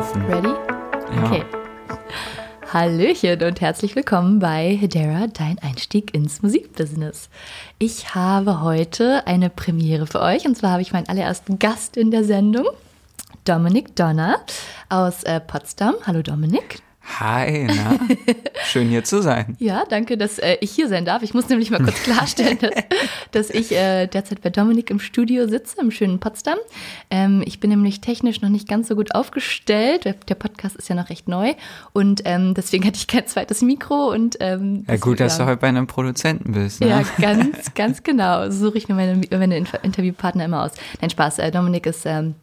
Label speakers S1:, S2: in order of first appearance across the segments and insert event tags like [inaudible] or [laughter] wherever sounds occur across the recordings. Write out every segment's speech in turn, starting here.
S1: laufen.
S2: Ready?
S1: Ja.
S2: Okay. Hallöchen und herzlich willkommen bei Hedera, dein Einstieg ins Musikbusiness. Ich habe heute eine Premiere für euch und zwar habe ich meinen allerersten Gast in der Sendung, Dominik Donner aus äh, Potsdam. Hallo Dominik.
S1: Hi, na? Schön hier zu sein. [laughs]
S2: Ja, danke, dass äh, ich hier sein darf. Ich muss nämlich mal kurz klarstellen, dass, [laughs] dass ich äh, derzeit bei Dominik im Studio sitze, im schönen Potsdam. Ähm, ich bin nämlich technisch noch nicht ganz so gut aufgestellt. Der Podcast ist ja noch recht neu und ähm, deswegen hatte ich kein zweites Mikro und ähm,
S1: Ja, gut, dass du heute bei einem Produzenten bist. Ne?
S2: ja, ganz, [laughs] ganz genau. So suche ich mir meine, meine Inter- Interviewpartner immer aus. Nein, Spaß. Äh, Dominik ist ähm,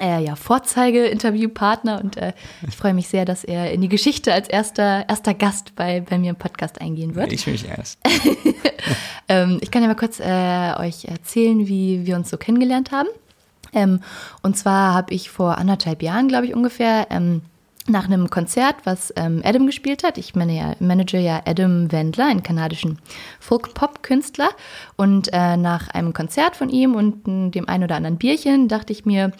S2: äh, ja, Vorzeige-Interviewpartner und äh, ich freue mich sehr, dass er in die Geschichte als erster, erster Gast bei, bei mir im Podcast eingehen wird.
S1: Ich mich erst. [laughs]
S2: Ähm, ich kann ja mal kurz äh, euch erzählen, wie wir uns so kennengelernt haben. Ähm, und zwar habe ich vor anderthalb Jahren, glaube ich ungefähr, ähm, nach einem Konzert, was ähm, Adam gespielt hat. Ich meine ja, manage ja Adam Wendler, einen kanadischen Folk-Pop-Künstler. Und äh, nach einem Konzert von ihm und m, dem ein oder anderen Bierchen dachte ich mir,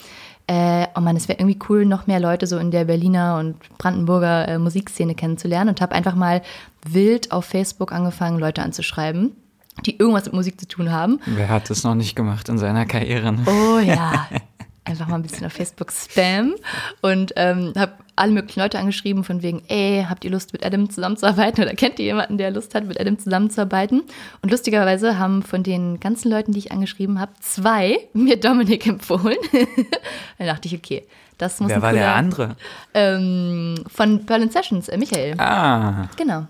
S2: äh, oh Mann, es wäre irgendwie cool, noch mehr Leute so in der Berliner und Brandenburger äh, Musikszene kennenzulernen und habe einfach mal wild auf Facebook angefangen, Leute anzuschreiben, die irgendwas mit Musik zu tun haben.
S1: Wer hat das noch nicht gemacht in seiner Karriere? Ne?
S2: Oh ja. [laughs] Einfach mal ein bisschen auf Facebook Spam und ähm, habe alle möglichen Leute angeschrieben von wegen, ey, habt ihr Lust mit Adam zusammenzuarbeiten oder kennt ihr jemanden, der Lust hat, mit Adam zusammenzuarbeiten? Und lustigerweise haben von den ganzen Leuten, die ich angeschrieben habe, zwei [laughs] mir Dominik empfohlen. [laughs] Dann dachte ich, okay, das muss
S1: Wer war der
S2: cooler-
S1: andere?
S2: Ähm, von Berlin Sessions, äh, Michael.
S1: Ah,
S2: Genau.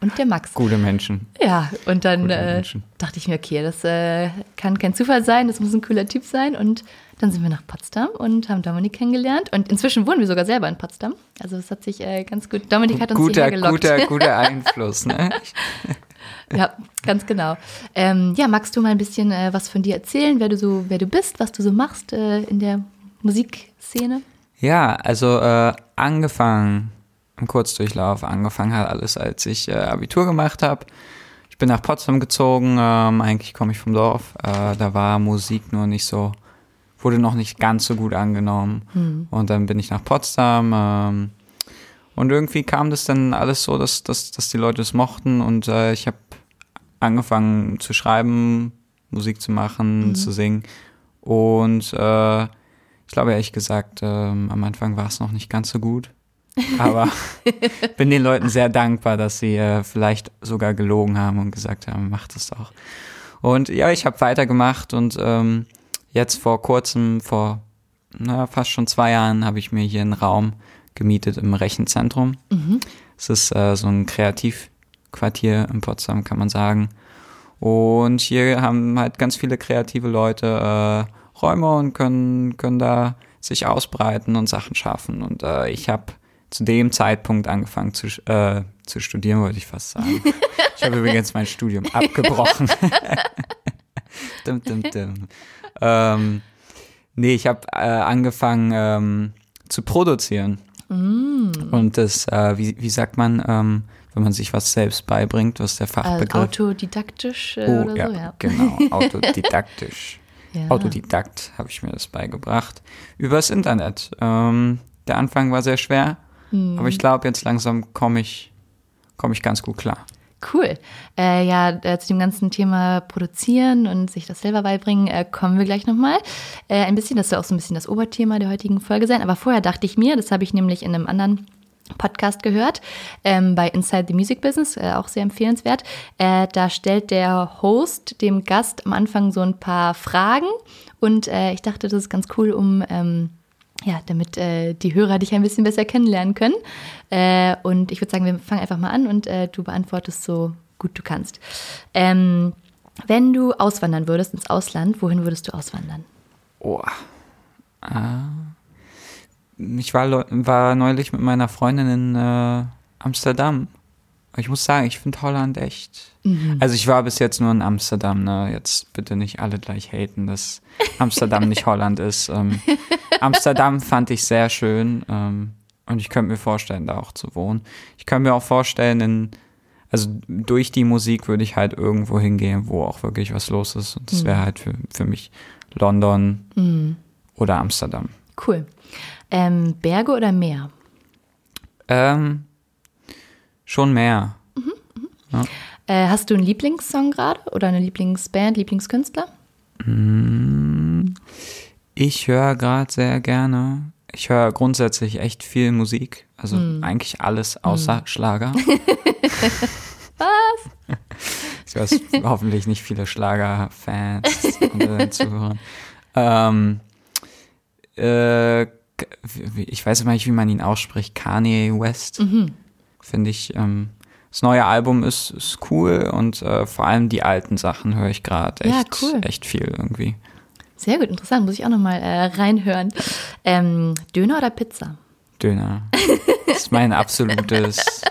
S2: Und der Max.
S1: gute Menschen.
S2: Ja, und dann äh, dachte ich mir, okay, das äh, kann kein Zufall sein, das muss ein cooler Typ sein. Und dann sind wir nach Potsdam und haben Dominik kennengelernt. Und inzwischen wohnen wir sogar selber in Potsdam. Also es hat sich äh, ganz gut. Dominik hat uns
S1: Guter,
S2: hierher gelockt.
S1: guter, guter [laughs] Einfluss. Ne?
S2: Ja, ganz genau. Ähm, ja, magst du mal ein bisschen äh, was von dir erzählen, wer du so, wer du bist, was du so machst äh, in der Musikszene?
S1: Ja, also äh, angefangen, im Kurzdurchlauf, angefangen hat alles, als ich äh, Abitur gemacht habe. Ich bin nach Potsdam gezogen, ähm, eigentlich komme ich vom Dorf. Äh, da war Musik nur nicht so, wurde noch nicht ganz so gut angenommen. Und dann bin ich nach Potsdam. Ähm, und irgendwie kam das dann alles so, dass, dass, dass die Leute es mochten. Und äh, ich habe angefangen zu schreiben, Musik zu machen, zu singen. Und äh, ich glaube ehrlich gesagt, ähm, am Anfang war es noch nicht ganz so gut. Aber [laughs] bin den Leuten sehr dankbar, dass sie äh, vielleicht sogar gelogen haben und gesagt haben, macht es doch. Und ja, ich habe weitergemacht und ähm, jetzt vor kurzem, vor na, fast schon zwei Jahren, habe ich mir hier einen Raum gemietet im Rechenzentrum. Es ist äh, so ein Kreativquartier in Potsdam, kann man sagen. Und hier haben halt ganz viele kreative Leute äh, Räume und können, können da sich ausbreiten und Sachen schaffen. Und äh, ich habe zu dem Zeitpunkt angefangen zu, äh, zu studieren, wollte ich fast sagen. Ich habe übrigens mein Studium [laughs] abgebrochen. [laughs] dum, dum, dum. Ähm, nee, ich habe äh, angefangen ähm, zu produzieren. Und das, äh, wie, wie sagt man, ähm, wenn man sich was selbst beibringt, was der
S2: Also
S1: Fachbegriff?
S2: autodidaktisch äh,
S1: Oh,
S2: oder
S1: ja,
S2: so, ja.
S1: genau, [laughs] autodidaktisch.
S2: Ja.
S1: Autodidakt habe ich mir das beigebracht. Übers Internet. Ähm, der Anfang war sehr schwer,
S2: Hm.
S1: aber ich glaube, jetzt langsam komme ich, komm ich ganz gut klar.
S2: Cool. Äh, ja, äh, zu dem ganzen Thema Produzieren und sich das selber beibringen äh, kommen wir gleich nochmal. Äh, ein bisschen, das soll auch so ein bisschen das Oberthema der heutigen Folge sein. Aber vorher dachte ich mir, das habe ich nämlich in einem anderen Podcast gehört, ähm, bei Inside the Music Business, äh, auch sehr empfehlenswert. Äh, da stellt der Host dem Gast am Anfang so ein paar Fragen und äh, ich dachte, das ist ganz cool, um ähm, ja, damit äh, die Hörer dich ein bisschen besser kennenlernen können. Äh, und ich würde sagen, wir fangen einfach mal an und äh, du beantwortest so gut du kannst. Ähm, wenn du auswandern würdest ins Ausland, wohin würdest du auswandern?
S1: Oh. Äh, ich war, war neulich mit meiner Freundin in äh, Amsterdam. Ich muss sagen, ich finde Holland echt. Also ich war bis jetzt nur in Amsterdam, ne? Jetzt bitte nicht alle gleich haten, dass Amsterdam nicht [laughs] Holland ist. Ähm, Amsterdam fand ich sehr schön ähm, und ich könnte mir vorstellen, da auch zu wohnen. Ich könnte mir auch vorstellen, in, also durch die Musik würde ich halt irgendwo hingehen, wo auch wirklich was los ist. Und das wäre halt für, für mich London oder Amsterdam.
S2: Cool. Ähm, Berge oder Meer?
S1: Ähm, schon mehr.
S2: Äh, hast du einen Lieblingssong gerade oder eine Lieblingsband, Lieblingskünstler?
S1: Ich höre gerade sehr gerne. Ich höre grundsätzlich echt viel Musik. Also eigentlich alles außer Schlager. [laughs] Was? [laughs] Ich weiß hoffentlich nicht viele Schlagerfans unter den Zuhörern. Ähm, äh, ich weiß immer nicht, wie man ihn ausspricht. Kanye West. Finde ich. Ähm, das neue Album ist, ist cool und äh, vor allem die alten Sachen höre ich gerade
S2: Ja,
S1: echt,
S2: cool.
S1: echt viel irgendwie.
S2: Sehr gut, interessant. Muss ich auch nochmal äh, reinhören. Ähm, Döner oder Pizza?
S1: Döner. [laughs] Das ist mein absolutes.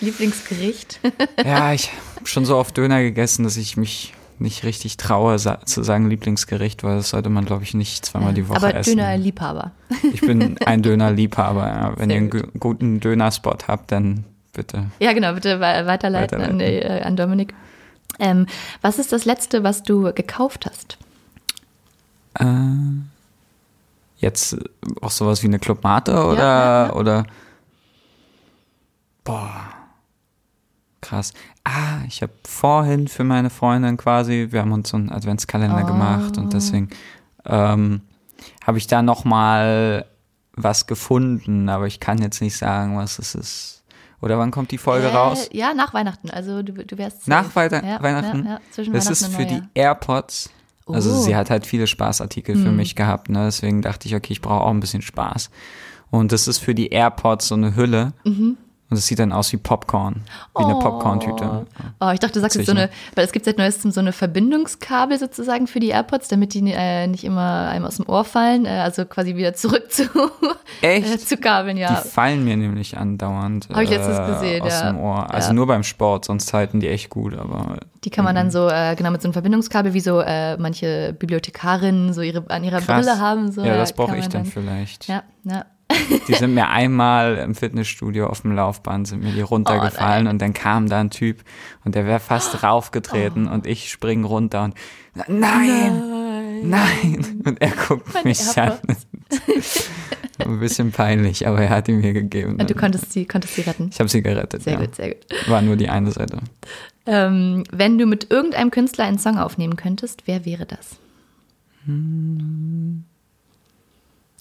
S2: Lieblingsgericht?
S1: Ja, ich habe schon so oft Döner gegessen, dass ich mich nicht richtig traue zu sagen Lieblingsgericht, weil das sollte man, glaube ich, nicht zweimal die Woche
S2: Aber
S1: essen.
S2: Dönerliebhaber.
S1: Ich bin ein [laughs] Dönerliebhaber. Ja. Wenn
S2: Sehr
S1: ihr einen gu- guten Dönerspot habt, dann bitte.
S2: Ja, genau, bitte we- weiterleiten, An,
S1: Weiterleiten.
S2: äh, an Dominik. Ähm, was ist das Letzte, was du gekauft hast?
S1: Äh, jetzt äh, auch sowas wie eine Clubmate oder
S2: ja, ja.
S1: oder boah krass. Ah, ich habe vorhin für meine Freundin quasi, wir haben uns so einen Adventskalender
S2: Oh.
S1: gemacht und deswegen ähm, habe ich da noch mal was gefunden, aber ich kann jetzt nicht sagen, was es ist. Oder wann kommt die Folge
S2: Äh,
S1: raus?
S2: Ja, nach Weihnachten. Also du, du wärst
S1: Nach. Weiter
S2: ja,
S1: Weihnachten?
S2: Ja, ja, zwischen
S1: das
S2: Weihnachten
S1: ist für die. AirPods. Also
S2: Oh.
S1: sie hat halt viele Spaßartikel für mich gehabt, ne? Deswegen dachte ich, okay, ich brauche auch ein bisschen Spaß. Und das ist für die AirPods so eine Hülle. Und es sieht dann aus wie Popcorn. Wie eine
S2: Oh.
S1: Popcorn-Tüte.
S2: Oh, ich dachte, du sagst jetzt so eine, weil es gibt seit neuestem so eine Verbindungskabel sozusagen für die AirPods, damit die äh, nicht immer einem aus dem Ohr fallen, äh, also quasi wieder zurück zu, [laughs] äh, zu Kabeln, ja.
S1: Die fallen mir nämlich andauernd
S2: Hab ich letztens gesehen,
S1: aus
S2: ja.
S1: dem Ohr. Also
S2: Ja.
S1: nur beim Sport, sonst halten die echt gut, aber
S2: Die kann man
S1: Mhm.
S2: dann so, äh, genau, mit so einem Verbindungskabel, wie so äh, manche Bibliothekarinnen so ihre, an ihrer
S1: krass.
S2: Brille haben. So,
S1: ja, das brauche ich
S2: man
S1: dann vielleicht.
S2: Ja, ja.
S1: Die sind mir einmal im Fitnessstudio auf dem Laufband, sind mir die runtergefallen
S2: Oh, nein.
S1: und dann kam da ein Typ und der wäre fast raufgetreten und ich spring runter und nein, nein, und er guckt
S2: Meine
S1: mich an. ein bisschen peinlich, aber er hat ihn mir gegeben.
S2: Und du konntest sie, konntest sie retten.
S1: ich habe sie gerettet,
S2: Sehr
S1: ja.
S2: gut, sehr gut.
S1: War nur die eine Seite.
S2: Ähm, wenn du mit irgendeinem Künstler einen Song aufnehmen könntest, wer wäre das?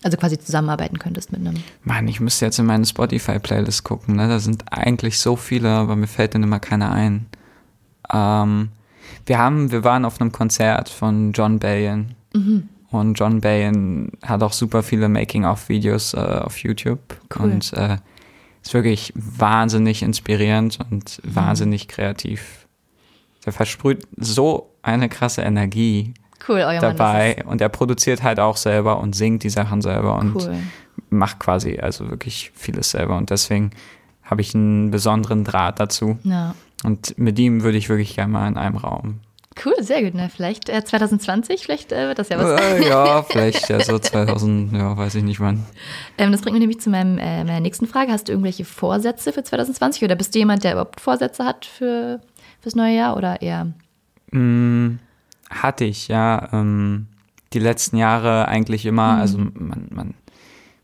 S2: Also quasi zusammenarbeiten könntest mit einem.
S1: Mann, ich müsste jetzt in meine Spotify-Playlist gucken. Ne? Da sind eigentlich so viele, aber mir fällt dann immer keiner ein. Ähm, wir haben, wir waren auf einem Konzert von John Bayan.
S2: Mhm.
S1: Und John Bayan hat auch super viele Making-of-Videos äh, auf YouTube.
S2: Cool.
S1: Und äh, ist wirklich wahnsinnig inspirierend und
S2: Mhm.
S1: wahnsinnig kreativ. Der versprüht so eine krasse Energie
S2: Cool, euer Mann.
S1: dabei und er produziert halt auch selber und singt die Sachen selber und
S2: cool.
S1: macht quasi also wirklich vieles selber und deswegen habe ich einen besonderen Draht dazu
S2: Ja.
S1: und mit ihm würde ich wirklich gerne mal in einem Raum.
S2: Cool, sehr gut. Na, vielleicht äh, 2020, vielleicht äh, wird das ja was.
S1: Äh, ja, [laughs] vielleicht ja so 2000, ja, weiß ich nicht wann.
S2: Ähm, das bringt mich nämlich zu meinem, äh, meiner nächsten Frage. Hast du irgendwelche Vorsätze für 2020 oder bist du jemand, der überhaupt Vorsätze hat für fürs neue Jahr oder eher?
S1: Mm, hatte ich, ja. Ähm, die letzten Jahre eigentlich immer, also man, man,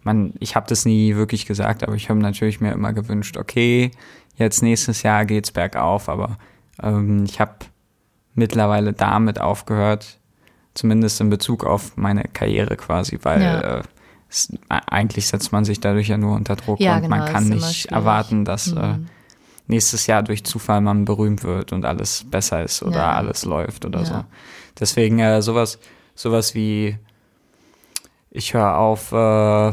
S1: man, ich habe das nie wirklich gesagt, aber ich habe natürlich mir immer gewünscht, okay, jetzt nächstes Jahr geht's bergauf, aber ähm, ich habe mittlerweile damit aufgehört, zumindest in Bezug auf meine Karriere quasi, weil
S2: Ja.
S1: äh, es, eigentlich setzt man sich dadurch ja nur unter Druck
S2: Ja,
S1: und
S2: genau,
S1: man kann nicht
S2: schwierig.
S1: erwarten, dass äh,
S2: Mhm.
S1: Nächstes Jahr durch Zufall man berühmt wird und alles besser ist oder
S2: Ja.
S1: alles läuft oder
S2: Ja.
S1: so. Deswegen äh, sowas, sowas wie ich höre auf äh,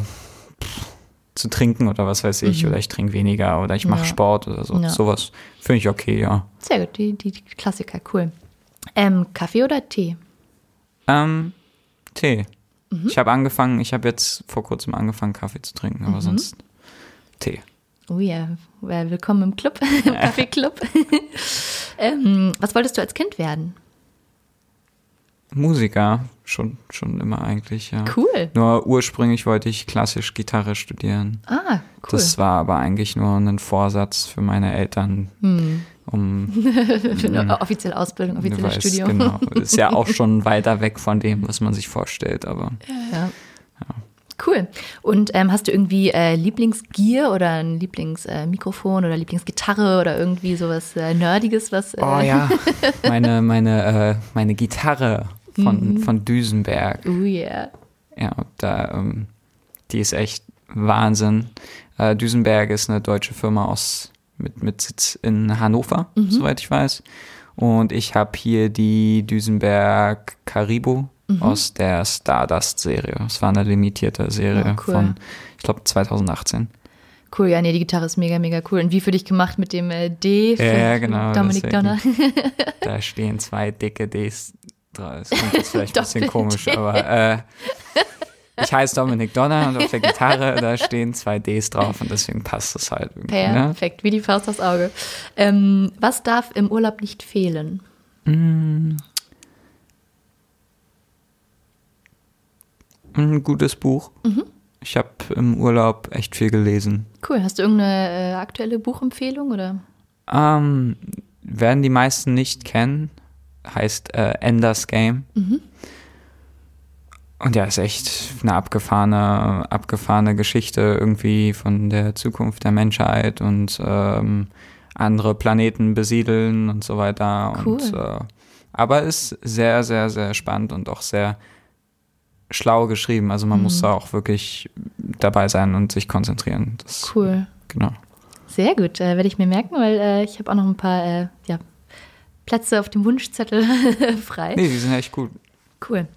S1: zu trinken oder was weiß ich,
S2: Mhm.
S1: oder ich trinke weniger oder ich mache
S2: Ja.
S1: Sport oder so. Sowas finde ich okay, ja.
S2: Sehr gut, die, die, Klassiker, cool. Ähm, Kaffee oder Tee?
S1: Ähm, Tee.
S2: Mhm.
S1: Ich habe angefangen, ich habe jetzt vor kurzem angefangen, Kaffee zu trinken,
S2: Mhm.
S1: aber sonst Tee.
S2: Oh ja, well, willkommen im Club, [laughs] im Kaffeeclub. [laughs] ähm, was wolltest du als Kind werden?
S1: Musiker, schon, schon immer eigentlich, ja.
S2: Cool.
S1: Nur ursprünglich wollte ich klassisch Gitarre studieren.
S2: Ah, cool.
S1: Das war aber eigentlich nur ein Vorsatz für meine Eltern,
S2: Hm.
S1: um [laughs]
S2: Für eine offizielle Ausbildung,
S1: du
S2: offizielles
S1: weißt,
S2: Studium.
S1: Genau, ist ja auch schon weiter weg von dem, was man sich vorstellt, aber
S2: Ja. Cool. Und ähm, hast du irgendwie äh, Lieblingsgear oder ein Lieblingsmikrofon äh, oder Lieblingsgitarre oder irgendwie sowas äh, Nerdiges, was. Äh
S1: oh ja, [laughs] meine, meine, äh, meine Gitarre von, mhm. von Düsenberg.
S2: Oh yeah.
S1: Ja, da, ähm, die ist echt Wahnsinn. Äh, Düsenberg ist eine deutsche Firma aus mit, mit Sitz in Hannover, mhm. soweit ich weiß. Und ich habe hier die Düsenberg Caribou mhm. aus der Stardust-Serie. Es war eine limitierte Serie oh, cool. von, ich glaube, 2018.
S2: Cool, ja, nee, die Gitarre ist mega, mega cool. Und wie für dich gemacht mit dem äh, D
S1: von ja, genau,
S2: Dominik Donner? [laughs]
S1: da stehen zwei dicke Ds drauf. Das klingt jetzt vielleicht ein [laughs] bisschen komisch, aber äh, ich heiße Dominik Donner und auf der Gitarre, da stehen zwei Ds drauf und deswegen passt das halt.
S2: Ne? Perfekt, ne? wie die Faust aufs Auge. Ähm, was darf im Urlaub nicht fehlen? Mm,
S1: Ein gutes Buch. Mhm. Ich habe im Urlaub echt viel gelesen.
S2: Cool. Hast du irgendeine äh, aktuelle Buchempfehlung oder?
S1: Ähm, werden die meisten nicht kennen. Heißt äh, Enders Game. Mhm. Und ja, ist echt eine abgefahrene, abgefahrene Geschichte irgendwie von der Zukunft der Menschheit und ähm, andere Planeten besiedeln und so weiter. Cool. Und, äh, aber ist sehr, sehr, sehr spannend und auch sehr schlau geschrieben. Also man mhm. muss da auch wirklich dabei sein und sich konzentrieren.
S2: Das, cool.
S1: Genau.
S2: Sehr gut, äh, werde ich mir merken, weil äh, ich habe auch noch ein paar äh, ja, Plätze auf dem Wunschzettel [laughs] frei.
S1: Nee, die sind echt gut.
S2: Cool.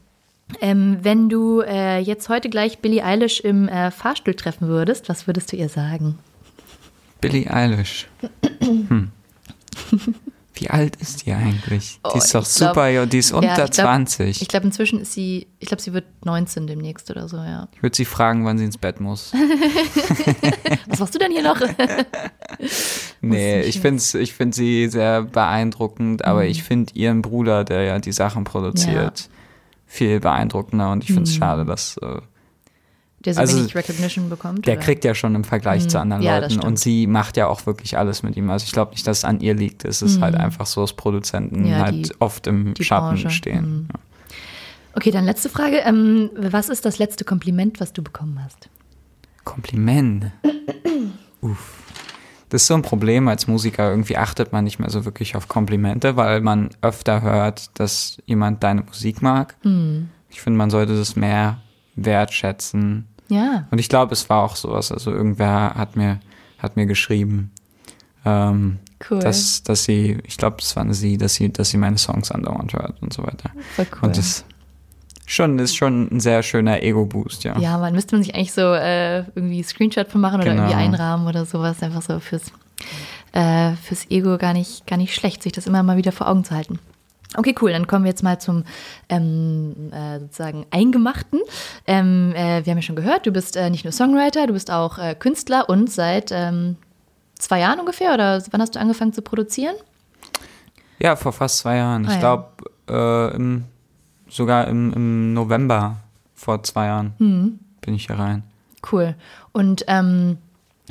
S2: Ähm, wenn du äh, jetzt heute gleich Billie Eilish im äh, Fahrstuhl treffen würdest, was würdest du ihr sagen?
S1: Billie Eilish. hm. Wie alt ist die eigentlich? Oh, die ist doch super, glaub, die ist unter ja, ich glaub, 20.
S2: Ich glaube, inzwischen ist sie, ich glaube, sie wird 19 demnächst oder so, ja.
S1: Ich würde sie fragen, wann sie ins Bett muss. [laughs]
S2: Was machst du denn hier noch? [laughs]
S1: nee, ich finde ich find sie sehr beeindruckend, aber mhm. ich finde ihren Bruder, der ja die Sachen produziert, ja. Viel beeindruckender und ich finde es mhm. schade, dass. Äh,
S2: der so also, wenig Recognition bekommt?
S1: Der oder? kriegt ja schon im Vergleich mhm. zu anderen ja, Leuten und sie macht ja auch wirklich alles mit ihm. Also ich glaube nicht, dass es an ihr liegt. Es ist halt mhm. halt einfach so, dass Produzenten ja, halt die, oft im Schatten Branche. stehen. Mhm. Ja.
S2: Okay, dann letzte Frage. Ähm, was ist das letzte Kompliment, was du bekommen hast?
S1: Kompliment? Uff. Das ist so ein Problem als Musiker. Irgendwie achtet man nicht mehr so wirklich auf Komplimente, weil man öfter hört, dass jemand deine Musik mag. Mhm. Ich finde, man sollte das mehr wertschätzen
S2: ja.
S1: Und ich glaube, es war auch sowas. Also irgendwer hat mir, hat mir geschrieben, ähm, cool. dass, dass sie, ich glaube, es war sie, dass sie, dass sie meine Songs andauernd hört und so weiter. Voll cool. Und das schon, ist schon ein sehr schöner Ego-Boost, ja.
S2: Ja, man müsste man sich eigentlich so äh, irgendwie Screenshot von machen oder genau. irgendwie einrahmen oder sowas, einfach so fürs, äh, fürs Ego gar nicht, gar nicht schlecht, sich das immer mal wieder vor Augen zu halten. Okay, cool. Dann kommen wir jetzt mal zum ähm, äh, sozusagen Eingemachten. Ähm, äh, wir haben ja schon gehört, du bist äh, nicht nur Songwriter, du bist auch äh, Künstler und seit ähm, zwei Jahren ungefähr oder wann hast du angefangen zu produzieren?
S1: Ja, vor fast zwei Jahren. Ah, ich glaube, äh, sogar im, im, November vor zwei Jahren mhm. bin ich hier rein.
S2: Cool. Und ähm,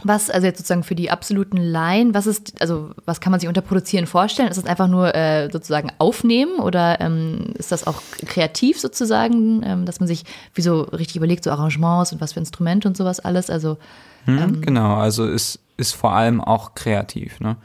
S2: was, also jetzt sozusagen für die absoluten Laien, was ist, also was kann man sich unter Produzieren vorstellen? Ist das einfach nur äh, sozusagen aufnehmen oder ähm, ist das auch kreativ sozusagen, ähm, dass man sich wie so richtig überlegt, so Arrangements und was für Instrumente und sowas alles? Also
S1: hm, ähm, genau, also ist, ist vor allem auch kreativ, ne?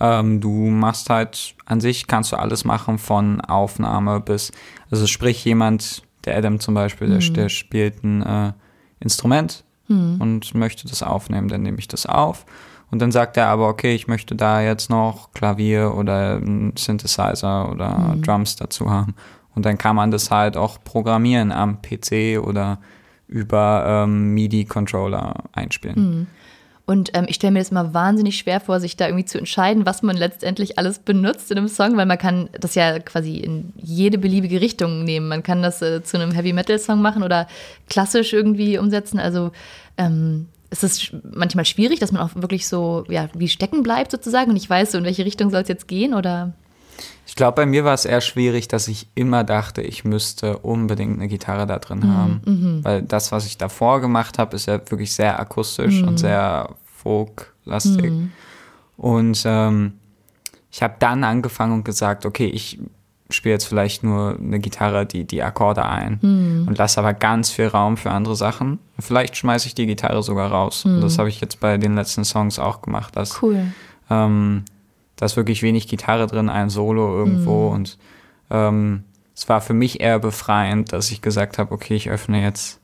S1: Ähm, du machst halt an sich kannst du alles machen von Aufnahme bis, also sprich jemand, der Adam zum Beispiel, der, mhm. der spielt ein äh, Instrument hm. und möchte das aufnehmen, dann nehme ich das auf. Und dann sagt er aber, okay, ich möchte da jetzt noch Klavier oder Synthesizer oder hm. Drums dazu haben. Und dann kann man das halt auch programmieren am PC oder über ähm, MIDI-Controller einspielen.
S2: Und ähm, ich stelle mir das mal wahnsinnig schwer vor, sich da irgendwie zu entscheiden, was man letztendlich alles benutzt in einem Song, weil man kann das ja quasi in jede beliebige Richtung nehmen. Man kann das äh, zu einem Heavy-Metal-Song machen oder klassisch irgendwie umsetzen. Also ähm, es ist manchmal schwierig, dass man auch wirklich so, ja, wie stecken bleibt sozusagen und ich weiß, so in welche Richtung soll es jetzt gehen oder?
S1: Ich glaube, bei mir war es eher schwierig, dass ich immer dachte, ich müsste unbedingt eine Gitarre da drin mhm. haben. Mhm. Weil das, was ich davor gemacht habe, ist ja wirklich sehr akustisch mhm. und sehr folk-lastig. Mhm. Und ähm, ich habe dann angefangen und gesagt, okay, ich spiele jetzt vielleicht nur eine Gitarre, die, die Akkorde ein mhm. und lasse aber ganz viel Raum für andere Sachen. Vielleicht schmeiße ich die Gitarre sogar raus. Mhm. Und das habe ich jetzt bei den letzten Songs auch gemacht. Dass,
S2: cool.
S1: Ähm, da ist wirklich wenig Gitarre drin, ein Solo irgendwo. Mhm. Und ähm, es war für mich eher befreiend, dass ich gesagt habe, okay, ich öffne jetzt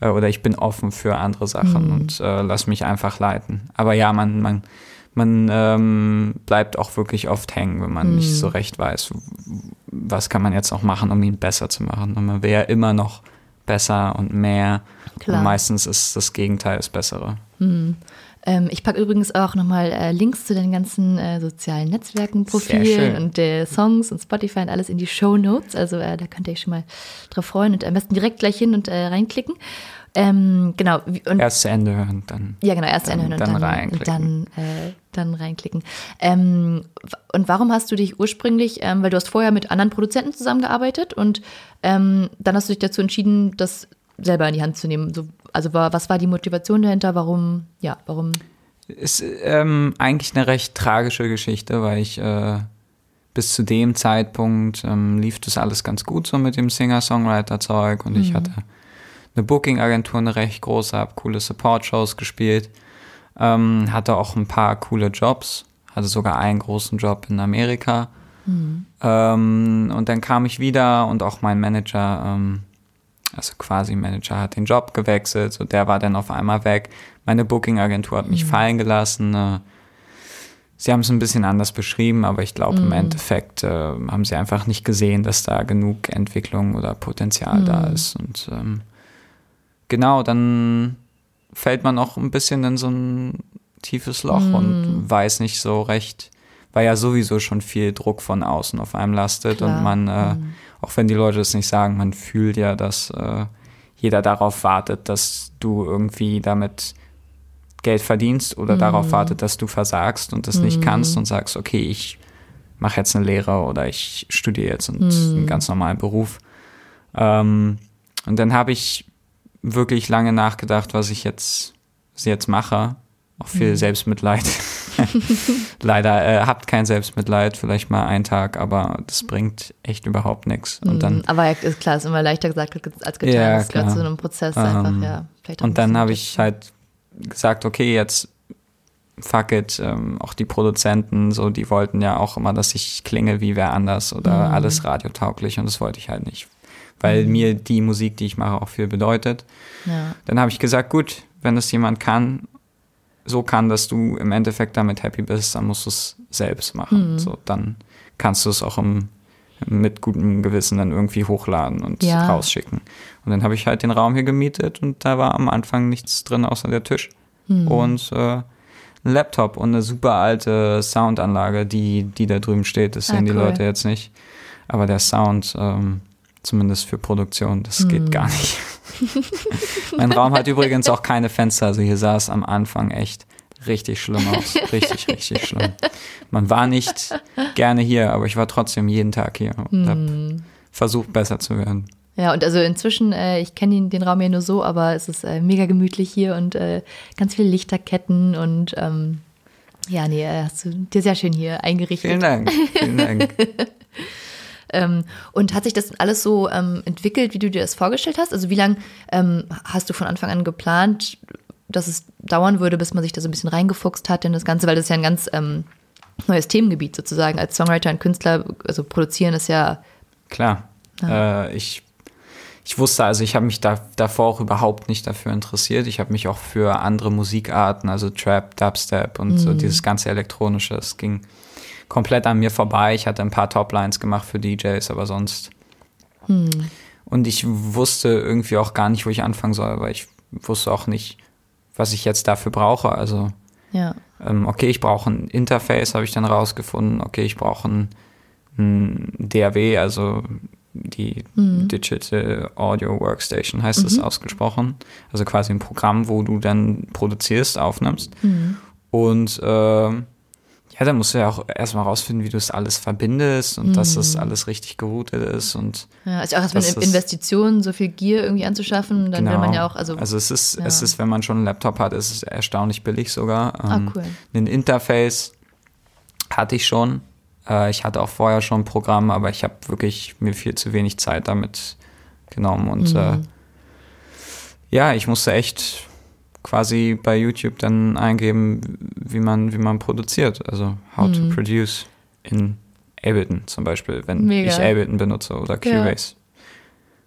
S1: äh, oder ich bin offen für andere Sachen mhm. und äh, lass mich einfach leiten. Aber ja, man, man man ähm, bleibt auch wirklich oft hängen, wenn man mm. nicht so recht weiß, was kann man jetzt noch machen, um ihn besser zu machen. Und man will ja immer noch besser und mehr. Klar. Und meistens ist das Gegenteil das Bessere.
S2: Mm. Ähm, ich packe übrigens auch nochmal äh, Links zu den ganzen äh, sozialen Netzwerken, Profilen und der Songs und Spotify und alles in die Show Notes. Also äh, da könnt ihr euch schon mal drauf freuen und am besten direkt gleich hin und äh, reinklicken. Ähm, genau.
S1: Und, erst zu Ende hören, dann.
S2: Ja, genau, erst zu Ende hören und dann, dann reinklicken. Dann, äh, dann reinklicken. Ähm, und warum hast du dich ursprünglich, ähm, weil du hast vorher mit anderen Produzenten zusammengearbeitet und ähm, dann hast du dich dazu entschieden, das selber in die Hand zu nehmen. So, also war, was war die Motivation dahinter? Warum, ja, warum?
S1: Ist ähm, eigentlich eine recht tragische Geschichte, weil ich äh, bis zu dem Zeitpunkt ähm, lief das alles ganz gut so mit dem Singer-Songwriter-Zeug und mhm. ich hatte eine Booking-Agentur, eine recht große, habe coole Support-Shows gespielt, ähm, hatte auch ein paar coole Jobs, hatte sogar einen großen Job in Amerika. Mhm. Ähm, und dann kam ich wieder und auch mein Manager, ähm, also quasi Manager, hat den Job gewechselt und der war dann auf einmal weg. Meine Booking-Agentur hat mich mhm. fallen gelassen. Äh, sie haben es ein bisschen anders beschrieben, aber ich glaube, mhm. im Endeffekt äh, haben sie einfach nicht gesehen, dass da genug Entwicklung oder Potenzial da mhm. ist. Und ähm, genau, dann fällt man auch ein bisschen in so ein tiefes Loch und weiß nicht so recht, weil ja sowieso schon viel Druck von außen auf einem lastet Klar. und man, äh, mm. Auch wenn die Leute es nicht sagen, man fühlt ja, dass äh, jeder darauf wartet, dass du irgendwie damit Geld verdienst oder mm. darauf wartet, dass du versagst und das nicht kannst und sagst, okay, ich mache jetzt eine Lehre oder ich studiere jetzt und mm. einen ganz normalen Beruf. Ähm, und dann habe ich wirklich lange nachgedacht, was ich jetzt, was ich jetzt mache. Auch viel mhm. Selbstmitleid. [laughs] Leider äh, habt kein Selbstmitleid, vielleicht mal einen Tag, aber das bringt echt überhaupt nichts. Und dann,
S2: mhm. aber ja, ist klar, ist immer leichter gesagt als getan. Ja, das gehört zu einem Prozess einfach, ähm, ja.
S1: und dann habe ich halt gesagt, okay, jetzt fuck it, ähm, auch die Produzenten, so, die wollten ja auch immer, dass ich klinge wie wer anders oder mhm. alles radiotauglich und das wollte ich halt nicht weil mhm. mir die Musik, die ich mache, auch viel bedeutet. Ja. Dann habe ich gesagt, gut, wenn das jemand kann, so kann, dass du im Endeffekt damit happy bist, dann musst du es selbst machen. Mhm. So, dann kannst du es auch im, mit gutem Gewissen dann irgendwie hochladen und ja. rausschicken. Und dann habe ich halt den Raum hier gemietet und da war am Anfang nichts drin außer der Tisch mhm. und äh, ein Laptop und eine super alte Soundanlage, die, die da drüben steht. Das ah, sehen cool. die Leute jetzt nicht. Aber der Sound, ähm, zumindest für Produktion. Das hm. geht gar nicht. [laughs] mein Raum hat übrigens auch keine Fenster, also hier sah es am Anfang echt richtig schlimm aus. Richtig, [laughs] richtig schlimm. Man war nicht gerne hier, aber ich war trotzdem jeden Tag hier und hm. habe versucht, besser zu werden.
S2: Ja, und also inzwischen, äh, ich kenne den, den Raum ja nur so, aber es ist äh, mega gemütlich hier und äh, ganz viele Lichterketten und ähm, ja, nee, äh, hast du dir sehr schön hier eingerichtet.
S1: Vielen Dank. Vielen Dank. [laughs]
S2: Ähm, und hat sich das alles so ähm, entwickelt, wie du dir das vorgestellt hast? Also wie lange ähm, hast du von Anfang an geplant, dass es dauern würde, bis man sich da so ein bisschen reingefuchst hat in das Ganze? Weil das ist ja ein ganz ähm, neues Themengebiet sozusagen. Als Songwriter und Künstler, also produzieren ist ja.
S1: Klar. Ja. Äh, ich ich wusste, also ich habe mich da, davor auch überhaupt nicht dafür interessiert. Ich habe mich auch für andere Musikarten, also Trap, Dubstep und mhm. so dieses ganze Elektronische, es ging komplett an mir vorbei. Ich hatte ein paar Toplines gemacht für DJs, aber sonst. Hm. Und ich wusste irgendwie auch gar nicht, wo ich anfangen soll, weil ich wusste auch nicht, was ich jetzt dafür brauche. Also,
S2: ja.
S1: ähm, okay, ich brauche ein Interface, habe ich dann rausgefunden. Okay, ich brauche ein, ein DAW, also die mhm. Digital Audio Workstation heißt mhm. es ausgesprochen. Also quasi ein Programm, wo du dann produzierst, aufnimmst. Mhm. Und äh, ja, dann musst du ja auch erstmal rausfinden, wie du es alles verbindest und mm. dass das mhm. alles richtig geroutet ist und.
S2: Ja, also auch erstmal eine Investition, so viel Gear irgendwie anzuschaffen, dann genau. will man ja auch, also.
S1: Also es ist, ja. es ist, wenn man schon einen Laptop hat, ist es erstaunlich billig sogar. Ah, ähm, cool. Ein Interface hatte ich schon. Äh, ich hatte auch vorher schon ein Programm, aber ich habe wirklich mir viel zu wenig Zeit damit genommen. Und
S2: Mhm.
S1: äh, ja, ich musste echt quasi bei YouTube dann eingeben, wie man, wie man produziert. Also how to produce in Ableton zum Beispiel, wenn
S2: Mhm. Mega.
S1: ich Ableton benutze oder Cubase.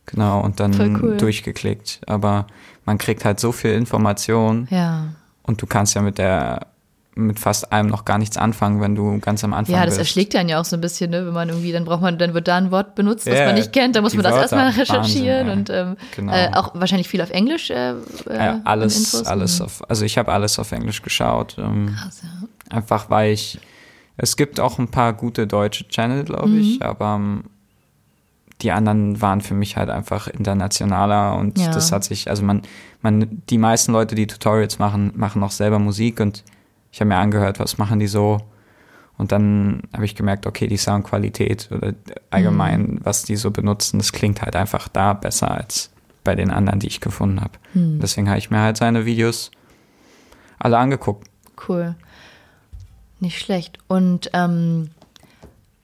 S1: Genau, und dann
S2: cool.
S1: durchgeklickt. Aber man kriegt halt so viel Information
S2: Ja.
S1: und du kannst ja mit der mit fast allem noch gar nichts anfangen, wenn du ganz am Anfang
S2: Ja, das
S1: bist.
S2: erschlägt einen ja auch so ein bisschen, ne? wenn man irgendwie, dann braucht man, dann wird da ein Wort benutzt, das
S1: Ja,
S2: man nicht kennt, dann muss man das
S1: Wörter,
S2: erstmal recherchieren
S1: Wahnsinn, ja.
S2: und ähm,
S1: Genau.
S2: äh, auch wahrscheinlich viel auf Englisch. Äh, äh,
S1: ja, alles, alles
S2: Mhm.
S1: auf, also ich habe alles auf Englisch geschaut. Ähm,
S2: Krass, ja.
S1: Einfach weil ich, es gibt auch ein paar gute deutsche Channel, glaube ich,
S2: Mhm.
S1: aber ähm, die anderen waren für mich halt einfach internationaler und
S2: Ja.
S1: das hat sich, also man, man, die meisten Leute, die Tutorials machen, machen auch selber Musik und ich habe mir angehört, was machen die so und dann habe ich gemerkt, okay, die Soundqualität oder allgemein,
S2: Mhm.
S1: was die so benutzen, das klingt halt einfach da besser als bei den anderen, die ich gefunden habe.
S2: Mhm.
S1: Deswegen habe ich mir halt seine Videos alle angeguckt.
S2: Cool. Nicht schlecht. Und ähm,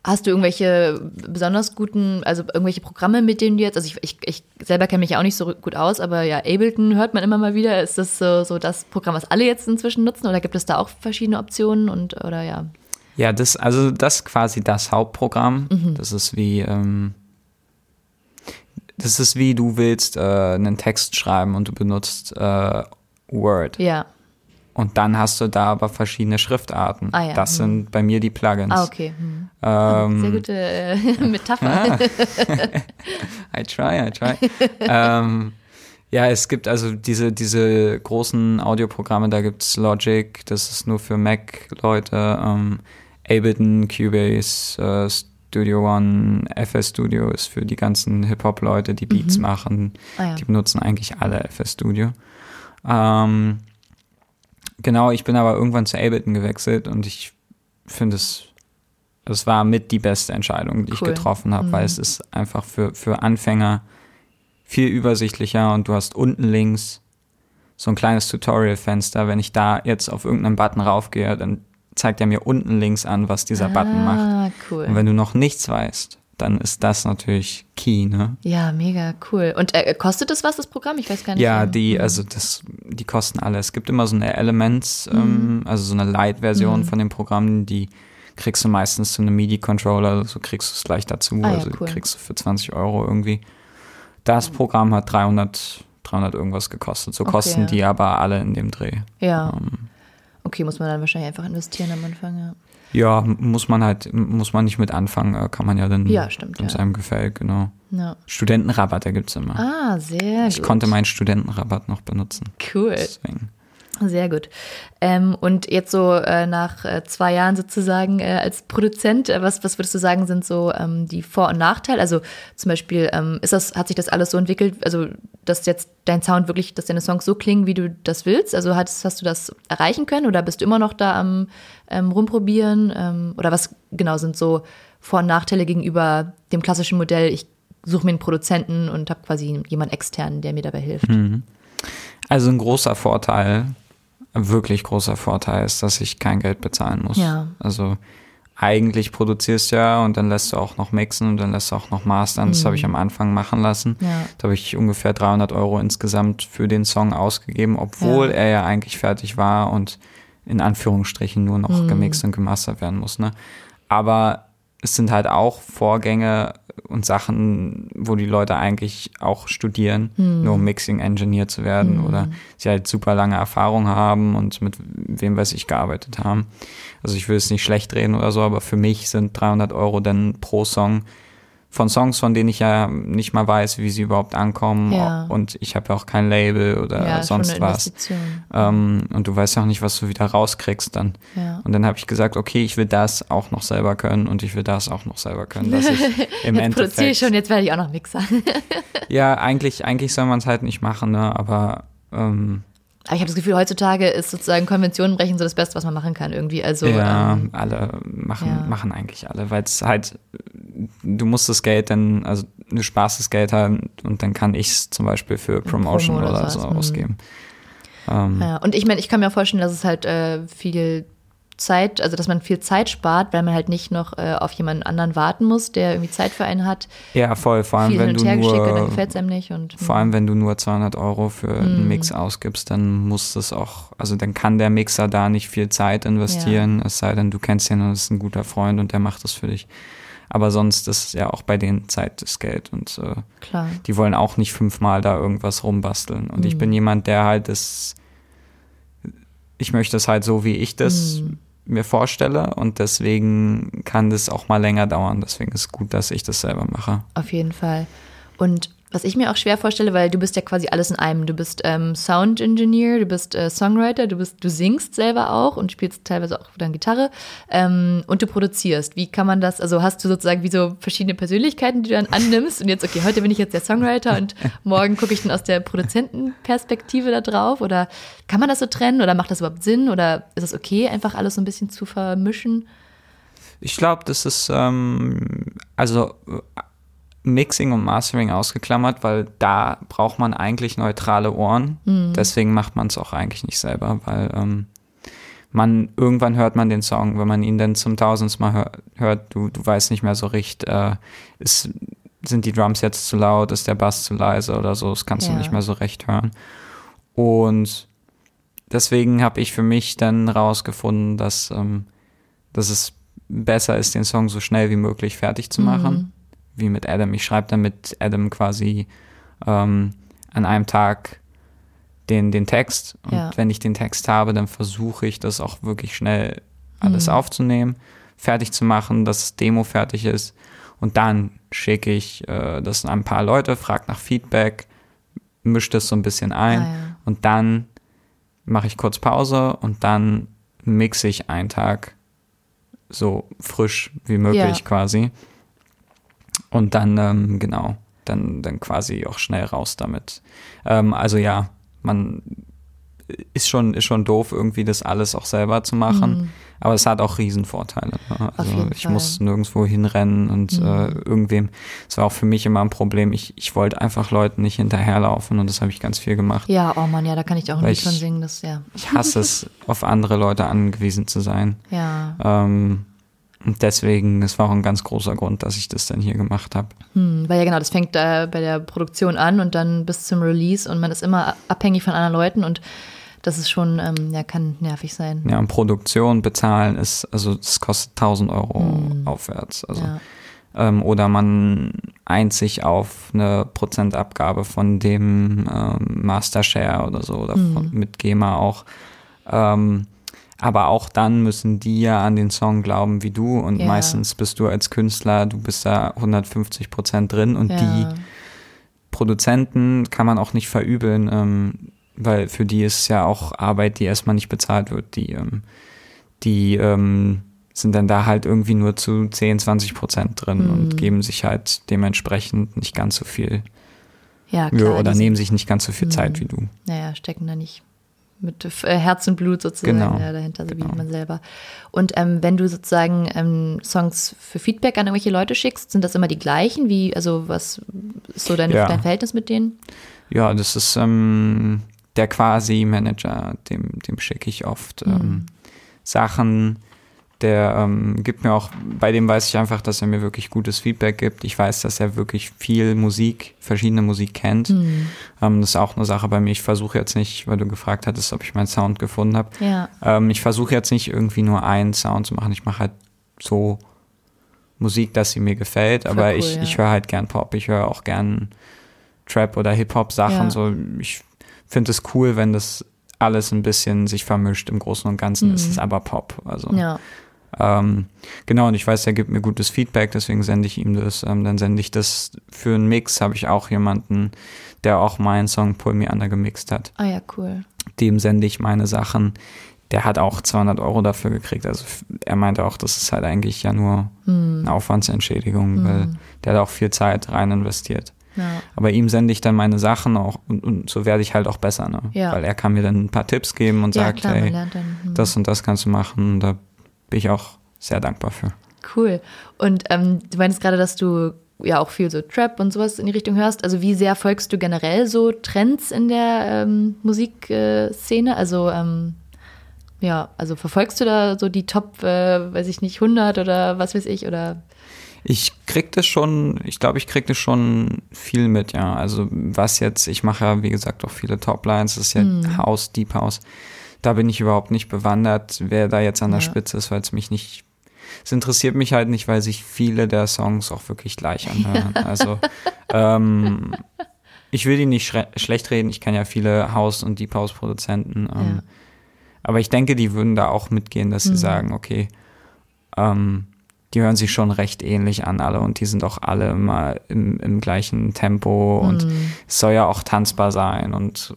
S2: hast du irgendwelche besonders guten, also irgendwelche Programme, mit denen du jetzt, also ich, ich, ich selber kenne mich ja auch nicht so gut aus, aber ja, Ableton hört man immer mal wieder. Ist das so, so das Programm, was alle jetzt inzwischen nutzen oder gibt es da auch verschiedene Optionen und oder ja?
S1: Ja, das, also das ist quasi das Hauptprogramm.
S2: Mhm.
S1: Das ist wie, ähm, das ist wie du willst äh, einen Text schreiben und du benutzt äh, Word.
S2: Ja.
S1: Und dann hast du da aber verschiedene Schriftarten.
S2: Ah ja,
S1: Das
S2: hm.
S1: sind bei mir die Plugins.
S2: Ah, okay. Hm.
S1: Ähm,
S2: Sehr gute äh, [laughs] Metapher. [laughs]
S1: I try, I try. [laughs] ähm, ja, es gibt also diese, diese großen Audioprogramme, da gibt's Logic, das ist nur für Mac-Leute, ähm, Ableton, Cubase, äh, Studio One, FS Studio ist für die ganzen Hip-Hop-Leute, die Beats machen.
S2: Ah ja.
S1: Die benutzen eigentlich alle FS Studio. Ähm, genau, ich bin aber irgendwann zu Ableton gewechselt und ich finde es, es war mit die beste Entscheidung, die ich
S2: Cool.
S1: getroffen habe, weil es ist einfach für, für Anfänger viel übersichtlicher und du hast unten links so ein kleines Tutorial-Fenster. Wenn ich da jetzt auf irgendeinen Button raufgehe, dann zeigt er mir unten links an, was dieser Button macht.
S2: Ah, cool.
S1: Und wenn du noch nichts weißt, dann ist das natürlich key, ne?
S2: Ja, mega cool. Und äh, kostet das was, das Programm? Ich weiß gar nicht.
S1: Ja,
S2: ähm,
S1: die, also das, die kosten alle. Es gibt immer so eine Elements, ähm, also so eine Light-Version von den Programmen, die kriegst du meistens zu einem MIDI-Controller, so kriegst du es gleich dazu.
S2: Ah ja,
S1: also
S2: cool.
S1: kriegst du für 20 Euro irgendwie. Das Programm hat 300, 300 irgendwas gekostet. So
S2: Okay,
S1: kosten die aber alle in dem Dreh.
S2: Ja.
S1: Ähm,
S2: Okay, muss man dann wahrscheinlich einfach investieren am Anfang, ja.
S1: ja, muss man halt, muss man nicht mit anfangen, äh, kann man ja dann,
S2: Ja, stimmt,
S1: wenn
S2: ja.
S1: es einem gefällt, genau.
S2: ja.
S1: Studentenrabatt, der gibt's immer.
S2: Ah, sehr
S1: ich
S2: gut.
S1: konnte meinen Studentenrabatt noch benutzen.
S2: Cool.
S1: Deswegen.
S2: Sehr gut. Ähm, und jetzt so äh, nach äh, zwei Jahren sozusagen äh, als Produzent, äh, was, was würdest du sagen, sind so ähm, die Vor- und Nachteile? Also zum Beispiel, ähm, ist das, hat sich das alles so entwickelt, also dass jetzt dein Sound wirklich, dass deine Songs so klingen, wie du das willst? Also hast, hast du das erreichen können oder bist du immer noch da am ähm, rumprobieren? Ähm, oder was genau sind so Vor- und Nachteile gegenüber dem klassischen Modell? Ich suche mir einen Produzenten und habe quasi jemanden externen, der mir dabei hilft.
S1: Also ein großer Vorteil, wirklich großer Vorteil ist, dass ich kein Geld bezahlen muss.
S2: Ja.
S1: Also eigentlich produzierst du ja und dann lässt du auch noch mixen und dann lässt du auch noch mastern. Das habe ich am Anfang machen lassen.
S2: Mhm. Ja.
S1: Da habe ich ungefähr 300 Euro insgesamt für den Song ausgegeben, obwohl
S2: Ja.
S1: er ja eigentlich fertig war und in Anführungsstrichen nur noch
S2: Mhm.
S1: gemixt und gemastert werden muss. Ne? Aber es sind halt auch Vorgänge und Sachen, wo die Leute eigentlich auch studieren,
S2: Mhm.
S1: nur um Mixing Engineer zu werden oder sie halt super lange Erfahrung haben und mit wem weiß ich gearbeitet haben. Also ich will es nicht schlecht reden oder so, aber für mich sind 300 Euro dann pro Song von Songs, von denen ich ja nicht mal weiß, wie sie überhaupt ankommen
S2: Ja.
S1: und ich habe ja auch kein Label oder
S2: Ja,
S1: sonst was. Ähm, und du weißt ja auch nicht, was du wieder rauskriegst dann.
S2: Ja.
S1: Und dann habe ich gesagt, okay, ich will das auch noch selber können und ich will das auch noch selber können. Das ist [laughs] im
S2: Jetzt produziere ich schon, jetzt werde ich auch noch Mixer. [laughs]
S1: Ja, eigentlich, eigentlich soll man es halt nicht machen, ne? Aber ähm,
S2: Aber ich habe das Gefühl, heutzutage ist sozusagen Konventionen brechen so das Beste, was man machen kann irgendwie. Also
S1: ja,
S2: ähm,
S1: alle machen,
S2: ja.
S1: machen eigentlich alle, weil es halt, du musst das Geld dann, also du sparst das Geld halt und dann kann ich es zum Beispiel für Promotion
S2: Promo oder
S1: oder, so
S2: hm.
S1: ausgeben. Ähm,
S2: ja. Und ich meine, ich kann mir auch vorstellen, dass es halt äh, viel Zeit, also dass man viel Zeit spart, weil man halt nicht noch äh, auf jemanden anderen warten muss, der irgendwie Zeit für einen hat.
S1: Ja, voll. Vor allem,
S2: viel
S1: wenn du
S2: dann
S1: nur,
S2: einem nicht. Und,
S1: vor allem, wenn du nur 200 Euro für
S2: Mhm.
S1: einen Mix ausgibst, dann muss das auch, also dann kann der Mixer da nicht viel Zeit investieren, es sei denn, du kennst ihn und ist ein guter Freund und der macht das für dich. Aber sonst ist ja auch bei denen Zeit das Geld und äh,
S2: klar.
S1: die wollen auch nicht fünfmal da irgendwas rumbasteln. Und ich bin jemand, der halt das, ich möchte es halt so, wie ich das mir vorstelle und deswegen kann das auch mal länger dauern. Deswegen ist es gut, dass ich das selber mache.
S2: Auf jeden Fall. Und was ich mir auch schwer vorstelle, weil du bist ja quasi alles in einem. Du bist ähm, Sound Engineer, du bist äh, Songwriter, du bist, du singst selber auch und spielst teilweise auch dann Gitarre ähm, und du produzierst. Wie kann man das? Also hast du sozusagen wie so verschiedene Persönlichkeiten, die du dann annimmst und jetzt okay, heute bin ich jetzt der Songwriter und [laughs] morgen gucke ich dann aus der Produzentenperspektive da drauf oder kann man das so trennen oder macht das überhaupt Sinn oder ist es okay, einfach alles so ein bisschen zu vermischen?
S1: Ich glaube, das ist ähm, also äh, Mixing und Mastering ausgeklammert, weil da braucht man eigentlich neutrale Ohren. Deswegen macht man es auch eigentlich nicht selber, weil ähm, man irgendwann hört man den Song, wenn man ihn dann zum tausendsten Mal hör, hört, du, du weißt nicht mehr so recht, äh, ist, sind die Drums jetzt zu laut, ist der Bass zu leise oder so, das kannst
S2: Ja.
S1: du nicht mehr so recht hören. Und deswegen habe ich für mich dann rausgefunden, dass, ähm, dass es besser ist, den Song so schnell wie möglich fertig zu machen. Wie mit Adam. Ich schreibe dann mit Adam quasi ähm, an einem Tag den, den Text. Und
S2: Ja.
S1: wenn ich den Text habe, dann versuche ich das auch wirklich schnell alles aufzunehmen, fertig zu machen, dass das Demo fertig ist. Und dann schicke ich äh, das an ein paar Leute, frage nach Feedback, mische das so ein bisschen ein.
S2: Ah, ja.
S1: Und dann mache ich kurz Pause und dann mixe ich einen Tag so frisch wie möglich
S2: Ja.
S1: quasi. Und dann, ähm, genau, dann, dann quasi auch schnell raus damit. Ähm, also ja, man ist schon, ist schon doof, irgendwie das alles auch selber zu machen. Aber es hat auch Riesenvorteile. Ne? Also
S2: Mhm.
S1: ich
S2: Fall. Mhm.
S1: muss nirgendwo hinrennen und äh, irgendwem, es war auch für mich immer ein Problem. Ich, ich wollte einfach Leuten nicht hinterherlaufen und das habe ich ganz viel gemacht.
S2: Ja, oh Mann, ja, da kann ich auch Lied von singen, das ja.
S1: Ich hasse es, [laughs] auf andere Leute angewiesen zu sein.
S2: Ja.
S1: Ähm, und deswegen, das war auch ein ganz großer Grund, dass ich das dann hier gemacht habe.
S2: Hm, weil ja genau, das fängt äh, bei der Produktion an und dann bis zum Release und man ist immer abhängig von anderen Leuten und das ist schon, ähm, ja, kann nervig sein.
S1: Ja, und Produktion bezahlen ist, also es kostet 1000 Euro aufwärts. Also,
S2: Ja.
S1: ähm, oder man eint sich auf eine Prozentabgabe von dem ähm, Mastershare oder so oder
S2: Mhm.
S1: von, mit GEMA auch. Ähm, aber auch dann müssen die ja an den Song glauben wie du und
S2: Ja.
S1: meistens bist du als Künstler, du bist da 150 Prozent drin und die
S2: Ja.
S1: Produzenten kann man auch nicht verübeln, ähm, weil für die ist ja auch Arbeit, die erstmal nicht bezahlt wird. Die, ähm, die ähm, sind dann da halt irgendwie nur zu 10, 20 Prozent drin
S2: Mhm.
S1: und geben sich halt dementsprechend nicht ganz so viel
S2: ja,
S1: Mühe
S2: klar,
S1: oder
S2: die
S1: nehmen sich nicht ganz so viel
S2: Mhm.
S1: Zeit wie du.
S2: naja, stecken da nicht mit äh, Herz und Blut sozusagen
S1: Genau.
S2: ja, dahinter, so
S1: Genau.
S2: wie man selber. Und ähm, wenn du sozusagen ähm, Songs für Feedback an irgendwelche Leute schickst, sind das immer die gleichen? Wie, also was ist so deine,
S1: Ja.
S2: dein Verhältnis mit denen?
S1: Ja, das ist ähm, der quasi Manager, dem, dem schicke ich oft ähm, Sachen. Der ähm, gibt mir auch, bei dem weiß ich einfach, dass er mir wirklich gutes Feedback gibt. Ich weiß, dass er wirklich viel Musik, verschiedene Musik kennt.
S2: Mhm.
S1: Ähm, das ist auch eine Sache bei mir. Ich versuche jetzt nicht, weil du gefragt hattest, ob ich meinen Sound gefunden habe.
S2: Ja.
S1: Ähm, ich versuche jetzt nicht irgendwie nur einen Sound zu machen. Ich mache halt so Musik, dass sie mir gefällt.
S2: Voll
S1: aber
S2: cool,
S1: ich,
S2: ja.
S1: ich höre halt gern Pop. Ich höre auch gern Trap oder Hip-Hop-Sachen.
S2: Ja.
S1: So, ich finde es cool, wenn das alles ein bisschen sich vermischt. Im Großen und Ganzen ist es aber Pop. Also
S2: Mhm. Ja.
S1: Ähm, genau, und ich weiß, er gibt mir gutes Feedback, deswegen sende ich ihm das. Ähm, dann sende ich das für einen Mix, habe ich auch jemanden, der auch meinen Song Pull Me Under gemixt hat.
S2: Ah ja, cool.
S1: Dem sende ich meine Sachen. Der hat auch 200 Euro dafür gekriegt. Also er meinte auch, das ist halt eigentlich ja nur
S2: Hm.
S1: eine Aufwandsentschädigung, weil der hat auch viel Zeit rein investiert.
S2: Ja.
S1: Aber ihm sende ich dann meine Sachen auch und, und so werde ich halt auch besser, ne?
S2: Ja.
S1: Weil er kann mir dann ein paar Tipps geben und
S2: ja,
S1: sagt,
S2: klar,
S1: hey.
S2: Hm.
S1: das und das kannst du machen. Und da bin ich auch sehr dankbar für.
S2: Cool. Und ähm, du meinst gerade, dass du ja auch viel so Trap und sowas in die Richtung hörst. Also wie sehr folgst du generell so Trends in der ähm, Musikszene? also ähm, Ja, also verfolgst du da so die Top, äh, weiß ich nicht, 100 oder was weiß ich, oder?
S1: Ich krieg das schon, ich glaube, ich krieg das schon viel mit, ja. Also was jetzt, ich mache ja, wie gesagt, auch viele Toplines, das ist ja hm. House, Deep House. Da bin ich überhaupt nicht bewandert, wer da jetzt an der ja. Spitze ist, weil es mich nicht, es interessiert mich halt nicht, weil sich viele der Songs auch wirklich gleich anhören. Ja. Also ähm, ich will die nicht schlecht reden, ich kenne ja viele House- und Deep House-Produzenten. Ähm, ja. Aber ich denke, die würden da auch mitgehen, dass sie mhm. sagen, okay, ähm, die hören sich schon recht ähnlich an alle und die sind auch alle immer im, im gleichen Tempo und mhm. es soll ja auch tanzbar sein und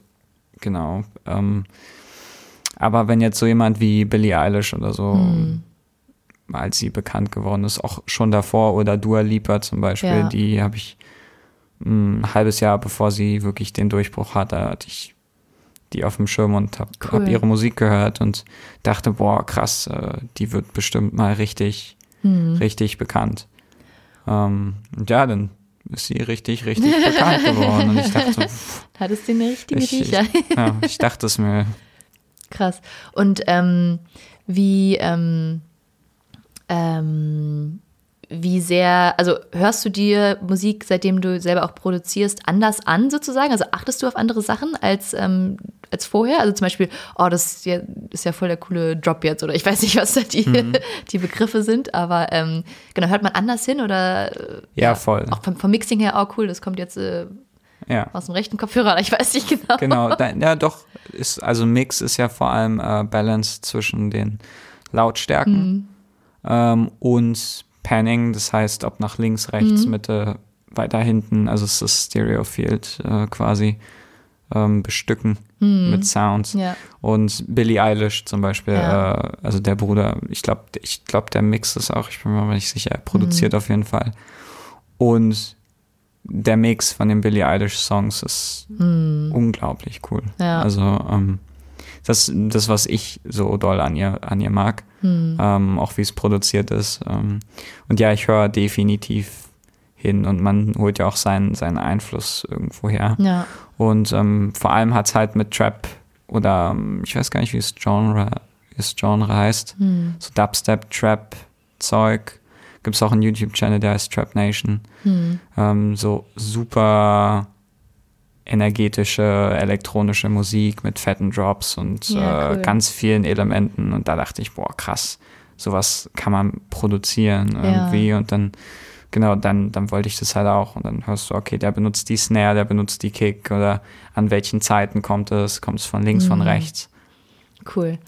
S1: genau. Ähm, aber wenn jetzt so jemand wie Billie Eilish oder so, mhm. als sie bekannt geworden ist, auch schon davor oder Dua Lipa zum Beispiel, ja. die habe ich ein halbes Jahr bevor sie wirklich den Durchbruch hatte, hatte ich die auf dem Schirm und habe cool. hab ihre Musik gehört und dachte, boah, krass, äh, die wird bestimmt mal richtig hm. richtig bekannt. Ähm, und ja, dann ist sie richtig, richtig bekannt geworden. Und ich dachte, [laughs] pff,
S2: hattest du den richtigen ich?
S1: Ich, ja, ich dachte es mir. [laughs]
S2: Krass. Und ähm, wie, ähm, ähm, wie sehr, also hörst du dir Musik, seitdem du selber auch produzierst, anders an sozusagen? Also achtest du auf andere Sachen als, ähm, als vorher? Also zum Beispiel, oh, das ist ja, ist ja voll der coole Drop jetzt oder ich weiß nicht, was da die, mhm. [laughs] die Begriffe sind, aber ähm, genau, hört man anders hin oder?
S1: Äh, ja, voll.
S2: Auch vom, vom, Mixing her, oh cool, das kommt jetzt äh, ja. aus dem rechten Kopfhörer, ich weiß nicht genau.
S1: Genau, [laughs] da, ja doch, ist, also Mix ist ja vor allem äh, Balance zwischen den Lautstärken mhm. ähm, und Panning, das heißt, ob nach links, rechts, mhm. Mitte, weiter hinten, also es ist Stereo Field äh, quasi ähm, bestücken mhm. mit Sounds. Ja. Und Billie Eilish zum Beispiel, ja. äh, also der Bruder, ich glaube, ich glaube, der Mix ist auch, ich bin mir nicht sicher, er produziert mhm. auf jeden Fall. Und der Mix von den Billie Eilish Songs ist mhm. unglaublich cool. Ja. Also ähm, das, das, was ich so doll an ihr, an ihr mag, hm. ähm, auch wie es produziert ist. Ähm, und ja, ich höre definitiv hin und man holt ja auch seinen, seinen Einfluss irgendwo her. Ja. Und ähm, vor allem hat es halt mit Trap oder ähm, ich weiß gar nicht, wie es Genre, wie Genre heißt, hm. so Dubstep, Trap, Zeug. Gibt es auch einen YouTube-Channel, der heißt Trap Nation. Hm. Ähm, so super energetische elektronische Musik mit fetten Drops und ja, äh, cool. ganz vielen Elementen. Und da dachte ich, boah, krass, sowas kann man produzieren irgendwie. Ja. Und dann, genau, dann, dann wollte ich das halt auch. Und dann hörst du, okay, der benutzt die Snare, der benutzt die Kick oder an welchen Zeiten kommt es, kommt es von links, mhm. von rechts.
S2: Cool.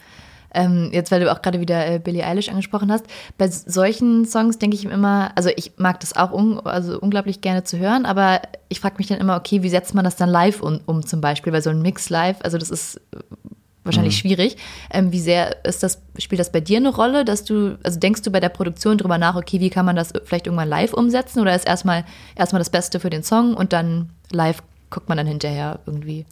S2: Ähm, jetzt, weil du auch gerade wieder äh, Billie Eilish angesprochen hast, bei solchen Songs denke ich immer, also ich mag das auch un also unglaublich gerne zu hören, aber ich frage mich dann immer, okay, wie setzt man das dann live um, um zum Beispiel bei so einem Mix live? Also das ist wahrscheinlich mhm. schwierig. Ähm, wie sehr ist das, spielt das bei dir eine Rolle, dass du, also denkst du bei der Produktion drüber nach, okay, wie kann man das vielleicht irgendwann live umsetzen oder ist erstmal erstmal das Beste für den Song und dann live guckt man dann hinterher irgendwie?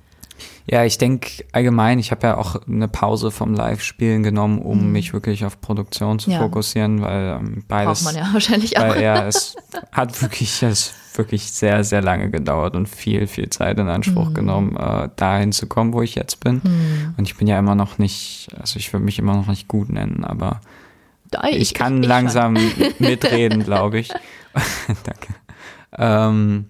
S1: Ja, ich denke allgemein, ich habe ja auch eine Pause vom Live-Spielen genommen, um mhm. mich wirklich auf Produktion zu ja. fokussieren, weil ähm, beides.
S2: Braucht man ja [laughs] wahrscheinlich auch.
S1: Weil, ja, es hat wirklich, es wirklich sehr, sehr lange gedauert und viel, viel Zeit in Anspruch mhm. genommen, äh, dahin zu kommen, wo ich jetzt bin. Mhm. Und ich bin ja immer noch nicht, also ich würde mich immer noch nicht gut nennen, aber ich, ich, kann ich, langsam mitreden, glaube ich. [laughs] [laughs] Danke. Ähm,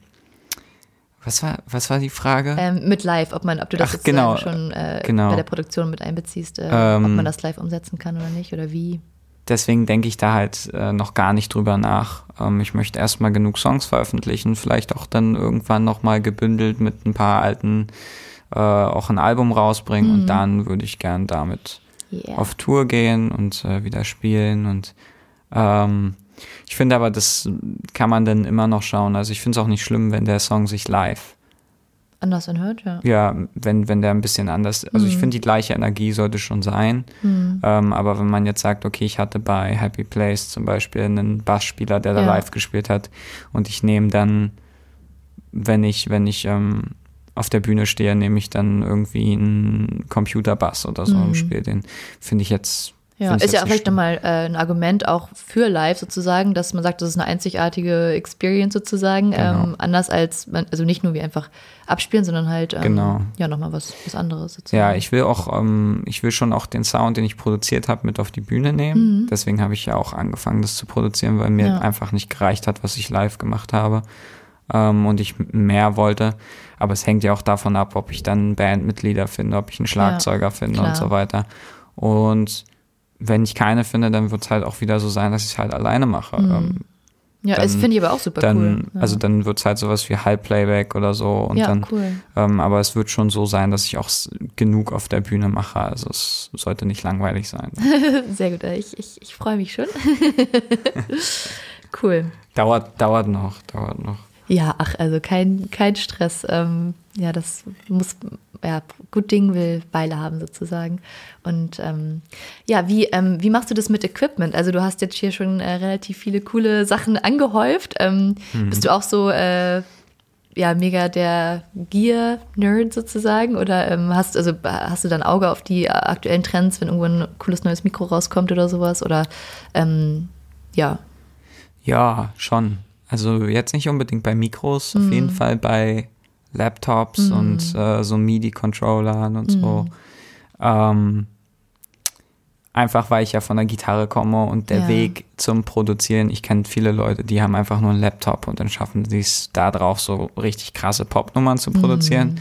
S1: was war, was war die Frage?
S2: Ähm, mit live, ob man, ob du das
S1: Ach, genau,
S2: schon äh, genau. bei der Produktion mit einbeziehst, äh, ähm, ob man das live umsetzen kann oder nicht oder wie.
S1: Deswegen denke ich da halt äh, noch gar nicht drüber nach. Ähm, ich möchte erstmal genug Songs veröffentlichen, vielleicht auch dann irgendwann nochmal gebündelt mit ein paar alten äh, auch ein Album rausbringen mhm. und dann würde ich gern damit yeah. auf Tour gehen und äh, wieder spielen und ähm, ich finde aber, das kann man dann immer noch schauen. Also ich finde es auch nicht schlimm, wenn der Song sich live
S2: anders anhört, ja.
S1: Ja, wenn, wenn der ein bisschen anders, also mhm. ich finde, die gleiche Energie sollte schon sein. Mhm. Ähm, aber wenn man jetzt sagt, okay, ich hatte bei Happy Place zum Beispiel einen Bassspieler, der da ja. live gespielt hat und ich nehme dann, wenn ich, wenn ich ähm, auf der Bühne stehe, nehme ich dann irgendwie einen Computerbass oder so mhm. und spiele den, finde ich jetzt
S2: Ja, ist ja auch vielleicht nochmal äh, ein Argument auch für live sozusagen, dass man sagt, das ist eine einzigartige Experience sozusagen. Genau. Ähm, anders als, man, also nicht nur wie einfach abspielen, sondern halt ähm, genau. ja nochmal was, was anderes
S1: sozusagen. Ja, ich will auch, ähm, ich will schon auch den Sound, den ich produziert habe, mit auf die Bühne nehmen. Mhm. Deswegen habe ich ja auch angefangen, das zu produzieren, weil mir ja. einfach nicht gereicht hat, was ich live gemacht habe. Ähm, und ich mehr wollte. Aber es hängt ja auch davon ab, ob ich dann Bandmitglieder finde, ob ich einen Schlagzeuger ja, finde klar. und so weiter. Und wenn ich keine finde, dann wird es halt auch wieder so sein, dass ich es halt alleine mache. Mhm. Ähm,
S2: ja, dann, das finde ich aber auch super
S1: dann,
S2: cool.
S1: Ja. Also dann wird es halt sowas wie Halbplayback oder so. Und ja, dann, cool. Ähm, aber es wird schon so sein, dass ich auch genug auf der Bühne mache. Also es sollte nicht langweilig sein. [laughs]
S2: Sehr gut, ich, ich, ich freue mich schon. [laughs] cool.
S1: Dauert, dauert noch, dauert noch.
S2: Ja, ach, also kein, kein Stress. Ähm, ja, das muss, ja, gut Ding will Weile haben sozusagen. Und ähm, ja, wie, ähm, wie machst du das mit Equipment? Also du hast jetzt hier schon äh, relativ viele coole Sachen angehäuft. Ähm, mhm. Bist du auch so, äh, ja, mega der Gear-Nerd sozusagen? Oder ähm, hast, also, hast du dann Auge auf die aktuellen Trends, wenn irgendwo ein cooles neues Mikro rauskommt oder sowas? Oder ähm, ja.
S1: Ja, schon. Also jetzt nicht unbedingt bei Mikros, mhm. auf jeden Fall bei Laptops mhm. und äh, so MIDI-Controllern und mhm. so. Ähm, einfach weil ich ja von der Gitarre komme und der ja. Weg zum Produzieren, ich kenne viele Leute, die haben einfach nur einen Laptop und dann schaffen sie es da drauf, so richtig krasse Popnummern zu produzieren. Mhm.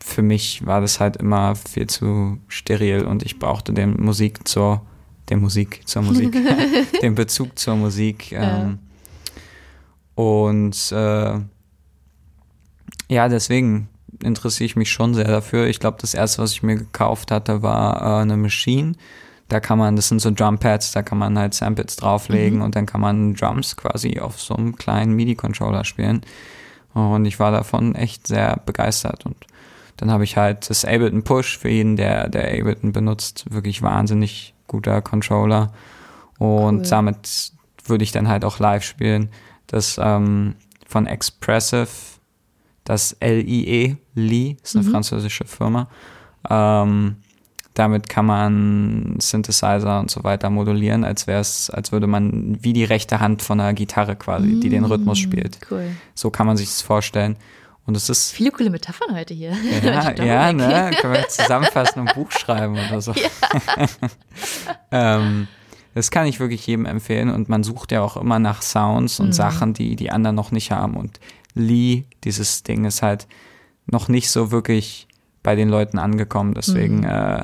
S1: Für mich war das halt immer viel zu steril und ich brauchte den Musik zur, der Musik zur Musik, [laughs] [laughs] den Bezug zur Musik. Ähm, und äh, ja, deswegen interessiere ich mich schon sehr dafür. Ich glaube, das erste, was ich mir gekauft hatte, war äh, eine Maschine. Da kann man, das sind so Drumpads, da kann man halt Samples drauflegen mhm. und dann kann man Drums quasi auf so einem kleinen MIDI-Controller spielen. Und ich war davon echt sehr begeistert. Und dann habe ich halt das Ableton Push für jeden, der, der Ableton benutzt. Wirklich wahnsinnig guter Controller. Und cool. damit würde ich dann halt auch live spielen das ähm, von Expressive, das LIE, Li, ist eine mhm. französische Firma. Ähm, damit kann man Synthesizer und so weiter modulieren, als wäre es, als würde man wie die rechte Hand von einer Gitarre quasi, mm, die den Rhythmus mm, spielt. Cool. So kann man sich das vorstellen. Und es ist.
S2: Viele coole Metaphern heute hier.
S1: Ja, [laughs] ja ne? Können wir zusammenfassen und ein Buch schreiben oder so. [laughs] Ja. [laughs] ähm, das kann ich wirklich jedem empfehlen und man sucht ja auch immer nach Sounds und mhm. Sachen, die die anderen noch nicht haben. Und Lee, dieses Ding ist halt noch nicht so wirklich bei den Leuten angekommen. Deswegen mhm. äh,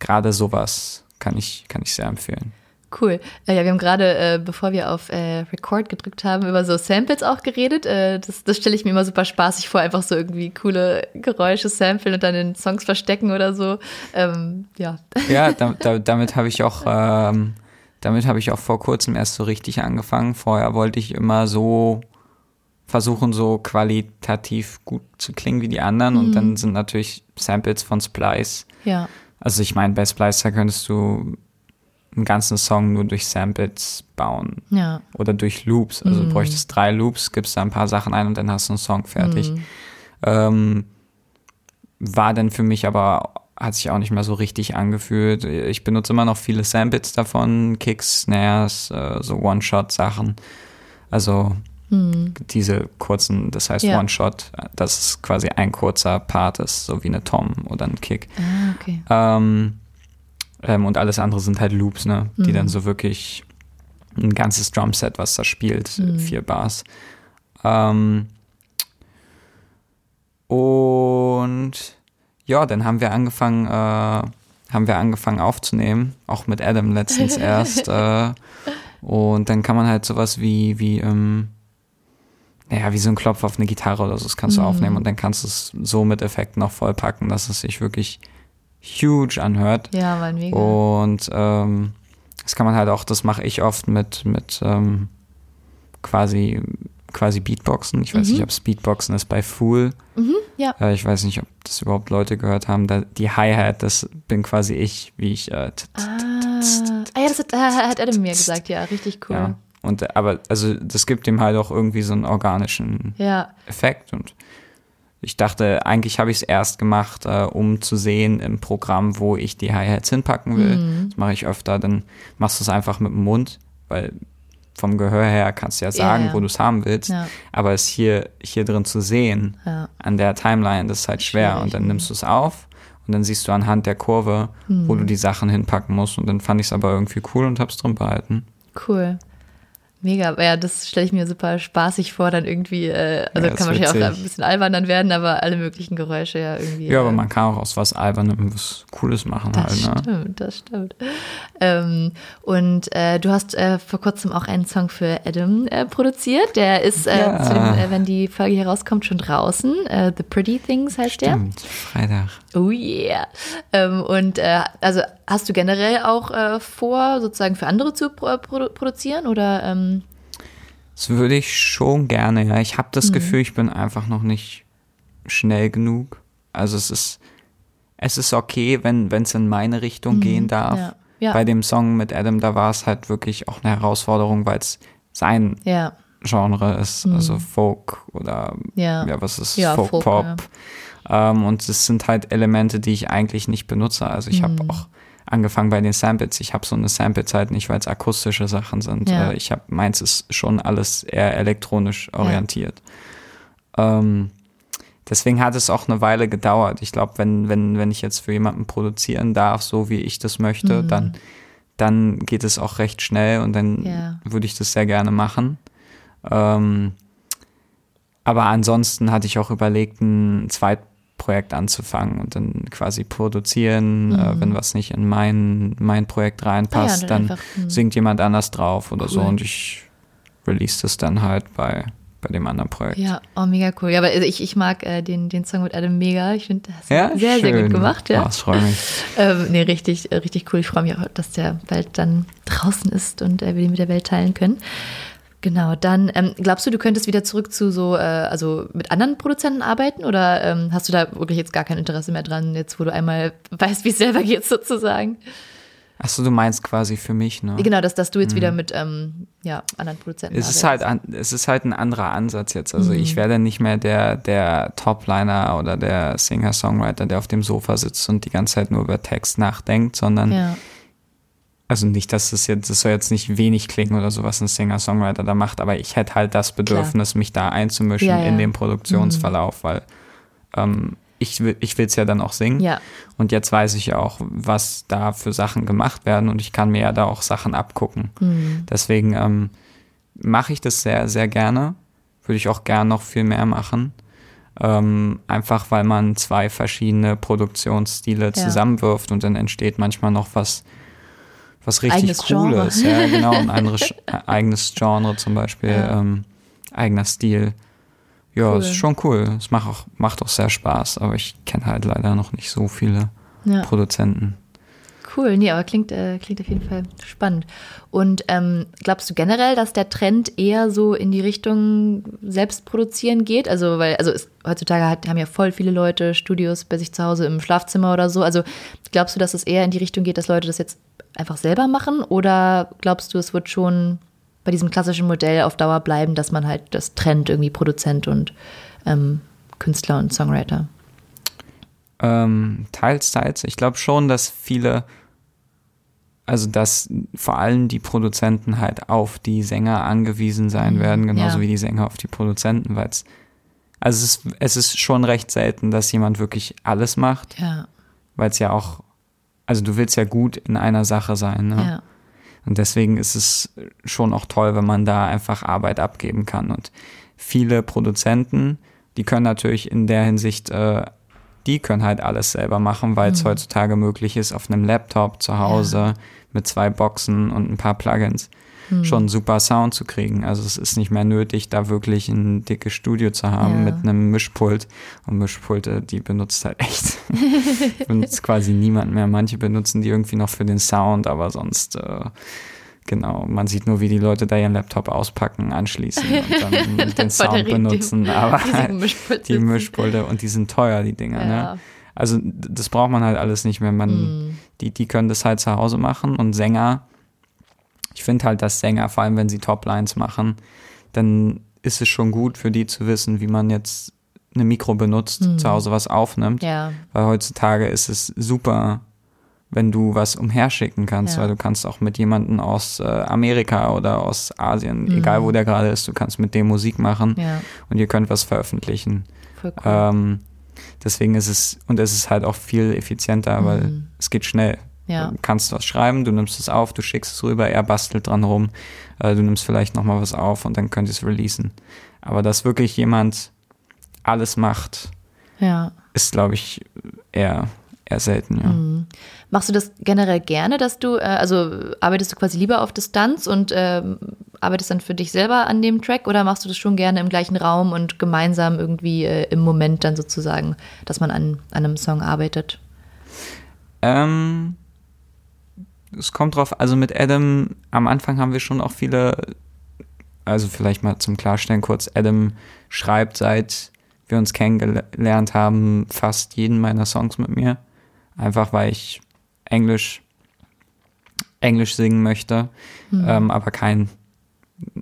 S1: gerade sowas kann ich, kann ich sehr empfehlen.
S2: Cool. Äh, ja, wir haben gerade, äh, bevor wir auf äh, Record gedrückt haben, über so Samples auch geredet. Äh, das das stelle ich mir immer super spaßig vor, einfach so irgendwie coole Geräusche samplen und dann in Songs verstecken oder so. Ähm, ja.
S1: Ja, da, da, damit habe ich auch [laughs] ähm, damit habe ich auch vor kurzem erst so richtig angefangen. Vorher wollte ich immer so versuchen, so qualitativ gut zu klingen wie die anderen. Mhm. Und dann sind natürlich Samples von Splice.
S2: Ja.
S1: Also ich meine, bei Splice, da könntest du einen ganzen Song nur durch Samples bauen.
S2: Ja.
S1: Oder durch Loops. Also mhm. du bräuchtest drei Loops, gibst da ein paar Sachen ein und dann hast du einen Song fertig. Mhm. Ähm, war dann für mich aber hat sich auch nicht mehr so richtig angefühlt. Ich benutze immer noch viele Samples davon, Kicks, Snares, äh, so One-Shot-Sachen. Also hm. diese kurzen, das heißt ja. One-Shot, dass es quasi ein kurzer Part ist, so wie eine Tom oder ein Kick.
S2: Ah, okay.
S1: Ähm, ähm, und alles andere sind halt Loops, ne? Die hm. dann so wirklich ein ganzes Drumset, was da spielt, hm. vier Bars. Ähm, und ja, dann haben wir angefangen, äh, haben wir angefangen aufzunehmen, auch mit Adam letztens [laughs] erst. Äh, und dann kann man halt sowas wie, wie, ähm, ja, wie so ein Klopf auf eine Gitarre oder so, das kannst du mhm. aufnehmen und dann kannst du es so mit Effekten noch vollpacken, dass es sich wirklich huge anhört.
S2: Ja, mein mega.
S1: Und ähm, das kann man halt auch, das mache ich oft mit, mit ähm, quasi quasi Beatboxen. Ich weiß mhm. nicht, ob es Beatboxen ist bei Fool.
S2: Mhm, ja.
S1: Äh, ich weiß nicht, ob das überhaupt Leute gehört haben. Da, die Hi-Hat, das bin quasi ich, wie ich. Äh,
S2: ah, ja, das hat, hat Adam mir gesagt, ja, richtig cool. Ja.
S1: Und aber, also das gibt dem halt auch irgendwie so einen organischen
S2: ja.
S1: Effekt. Und ich dachte, eigentlich habe ich es erst gemacht, äh, um zu sehen im Programm, wo ich die Hi-Hats hinpacken will.
S2: Mhm.
S1: Das mache ich öfter, dann machst du es einfach mit dem Mund, weil vom Gehör her kannst du ja sagen,
S2: ja.
S1: wo du es haben willst.
S2: Ja.
S1: Aber es hier, hier drin zu sehen,
S2: Ja.
S1: an der Timeline, das ist halt schwer.
S2: Schwierig,
S1: Und dann nimmst du es auf und dann siehst du anhand der Kurve, wo
S2: Mhm.
S1: du die Sachen hinpacken musst. Und dann fand ich es aber irgendwie cool und hab's drin behalten.
S2: Cool. Mega, aber ja, das stelle ich mir super spaßig vor, dann irgendwie, äh, also
S1: Ja,
S2: kann wahrscheinlich auch
S1: witzig.
S2: ein bisschen albern dann werden, aber alle möglichen Geräusche ja irgendwie.
S1: Ja, aber
S2: äh,
S1: man kann auch aus was Albernem was Cooles machen
S2: Das
S1: halt, ne?
S2: stimmt, das stimmt. Ähm, und äh, du hast äh, vor kurzem auch einen Song für Adam äh, produziert. Der ist, äh,
S1: Ja.
S2: dem, wenn die Folge hier rauskommt, schon draußen. The Pretty Things heißt
S1: Stimmt, Freitag.
S2: der. Oh yeah. Ähm, und also hast du generell auch äh, vor, sozusagen für andere zu pro produ produzieren oder? Ähm,
S1: Das würde ich schon gerne, ja. Ich habe das
S2: Mhm.
S1: Gefühl, ich bin einfach noch nicht schnell genug. Also es ist, es ist okay, wenn es in meine Richtung gehen darf.
S2: Mhm. ja. Ja.
S1: Bei dem Song mit Adam, da war es halt wirklich auch eine Herausforderung, weil es sein
S2: ja,
S1: Genre ist, also Folk oder
S2: Mhm. Ja.
S1: ja, was ist Folk,
S2: Folk,
S1: Pop. Ähm, und es sind halt Elemente, die ich eigentlich nicht benutze. Also ich
S2: Mhm.
S1: habe auch angefangen bei den Samples. Ich habe so eine Sample-Zeit nicht, weil es akustische Sachen sind.
S2: Ja.
S1: Äh, ich habe meins ist schon alles eher elektronisch orientiert. Ähm, deswegen hat es auch eine Weile gedauert. Ich glaube, wenn, wenn, wenn ich jetzt für jemanden produzieren darf, so wie ich das möchte,
S2: Mhm.
S1: dann, dann geht es auch recht schnell und dann
S2: Ja.
S1: würde ich das sehr gerne machen. Ähm, aber ansonsten hatte ich auch überlegt, ein Zweitprojekt anzufangen und dann quasi produzieren, äh, wenn was nicht in mein, mein Projekt reinpasst,
S2: Mhm. Ah ja, dann
S1: dann,
S2: einfach, hm.
S1: singt jemand anders drauf oder so
S2: Cool.
S1: und ich release das dann halt bei, bei dem anderen Projekt.
S2: Ja, oh, mega cool. Ja, aber ich, ich mag äh, den, den Song mit Adam mega. Ich finde, das
S1: Ja,
S2: sehr, sehr
S1: schön.
S2: gut gemacht. Ja.
S1: Oh, das freut mich. [laughs]
S2: Ähm, nee, richtig, äh, richtig cool. Ich freue mich auch, dass der bald dann draußen ist und äh, wir den mit der Welt teilen können. Genau, dann ähm, glaubst du, du könntest wieder zurück zu so, äh, also mit anderen Produzenten arbeiten oder ähm, hast du da wirklich jetzt gar kein Interesse mehr dran, jetzt wo du einmal [laughs] weißt, wie es selber geht sozusagen?
S1: Achso, du meinst quasi für mich, ne?
S2: Genau, dass, dass du jetzt wieder mit ähm, ja, anderen Produzenten
S1: Es ist halt,
S2: arbeitest.
S1: an, es ist halt ein anderer Ansatz jetzt. Also
S2: Mhm.
S1: ich werde nicht mehr der, der Topliner oder der Singer-Songwriter, der auf dem Sofa sitzt und die ganze Zeit nur über Text nachdenkt, sondern
S2: Ja,
S1: also nicht, dass das jetzt, das soll jetzt nicht wenig klingen oder so, was ein Singer-Songwriter da macht, aber ich hätte halt das Bedürfnis, mich da einzumischen
S2: Ja, ja.
S1: in den Produktionsverlauf, weil ähm, ich will ich will es ja dann auch singen.
S2: ja,
S1: Und jetzt weiß ich ja auch, was da für Sachen gemacht werden und ich kann mir ja da auch Sachen abgucken.
S2: Mhm.
S1: Deswegen ähm, mache ich das sehr, sehr gerne. Würde ich auch gern noch viel mehr machen. Ähm, einfach weil man zwei verschiedene Produktionsstile zusammenwirft und dann entsteht manchmal noch was, was richtig
S2: Eigenes Genre.
S1: Cooles. Ja, genau, ein [laughs] anderes äh, eigenes Genre zum Beispiel,
S2: Ja.
S1: ähm, eigener Stil. Ja,
S2: Cool.
S1: ist schon cool. Es macht auch, macht auch sehr Spaß, aber ich kenne halt leider noch nicht so viele
S2: ja.
S1: Produzenten.
S2: Cool, nee, aber klingt, äh, klingt auf jeden Fall spannend. Und ähm, glaubst du generell, dass der Trend eher so in die Richtung Selbstproduzieren geht? Also, weil, also es, heutzutage hat, haben ja voll viele Leute Studios bei sich zu Hause im Schlafzimmer oder so. Also glaubst du, dass es eher in die Richtung geht, dass Leute das jetzt einfach selber machen? Oder glaubst du, es wird schon bei diesem klassischen Modell auf Dauer bleiben, dass man halt das trennt, irgendwie Produzent und ähm, Künstler und Songwriter?
S1: Ähm, teils, teils. Ich glaube schon, dass viele, also dass vor allem die Produzenten halt auf die Sänger angewiesen sein werden, genauso
S2: ja.
S1: wie die Sänger auf die Produzenten, weil es, also es ist, es ist schon recht selten, dass jemand wirklich alles macht,
S2: Ja,
S1: weil es ja auch, also du willst ja gut in einer Sache sein, ne?
S2: ja.
S1: Und deswegen ist es schon auch toll, wenn man da einfach Arbeit abgeben kann. Und viele Produzenten, die können natürlich in der Hinsicht, äh, die können halt alles selber machen, weil es heutzutage möglich ist, auf einem Laptop zu Hause mit zwei Boxen und ein paar Plugins schon super Sound zu kriegen. Also es ist nicht mehr nötig, da wirklich ein dickes Studio zu haben
S2: Ja.
S1: mit einem Mischpult. Und Mischpulte, die benutzt halt echt, [laughs] benutzt quasi niemand mehr. Manche benutzen die irgendwie noch für den Sound, aber sonst, äh, genau, man sieht nur, wie die Leute da ihren Laptop auspacken, anschließen und dann [laughs] den Sound benutzen. Aber
S2: Mischpult
S1: die. Mischpulte und die sind teuer, die Dinger,
S2: Ja.
S1: ne? Also das braucht man halt alles nicht mehr. Man,
S2: Mhm.
S1: die, die können das halt zu Hause machen und Sänger, ich finde halt, dass Sänger, vor allem wenn sie Toplines machen, dann ist es schon gut für die zu wissen, wie man jetzt eine Mikro benutzt,
S2: Mhm.
S1: zu Hause was aufnimmt.
S2: Ja.
S1: Weil heutzutage ist es super, wenn du was umherschicken kannst,
S2: Ja.
S1: weil du kannst auch mit jemandem aus äh, Amerika oder aus Asien,
S2: Mhm.
S1: egal wo der gerade ist, du kannst mit dem Musik machen
S2: Ja.
S1: und ihr könnt was veröffentlichen.
S2: Cool.
S1: Ähm, deswegen ist es, und es ist halt auch viel effizienter, weil
S2: Mhm.
S1: es geht schnell.
S2: Ja.
S1: Du kannst was schreiben, du nimmst es auf, du schickst es rüber, er bastelt dran rum, äh, du nimmst vielleicht nochmal was auf und dann könnt ihr es releasen. Aber dass wirklich jemand alles macht,
S2: Ja.
S1: ist, glaube ich, eher, eher selten, ja.
S2: Mhm. Machst du das generell gerne, dass du, äh, also arbeitest du quasi lieber auf Distanz und ähm, arbeitest dann für dich selber an dem Track oder machst du das schon gerne im gleichen Raum und gemeinsam irgendwie äh, im Moment dann sozusagen, dass man an, an einem Song arbeitet?
S1: Ähm, es kommt drauf, also mit Adam, am Anfang haben wir schon auch viele, also vielleicht mal zum Klarstellen kurz, Adam schreibt seit wir uns kennengelernt haben fast jeden meiner Songs mit mir. Einfach weil ich Englisch, Englisch singen möchte, ähm, aber kein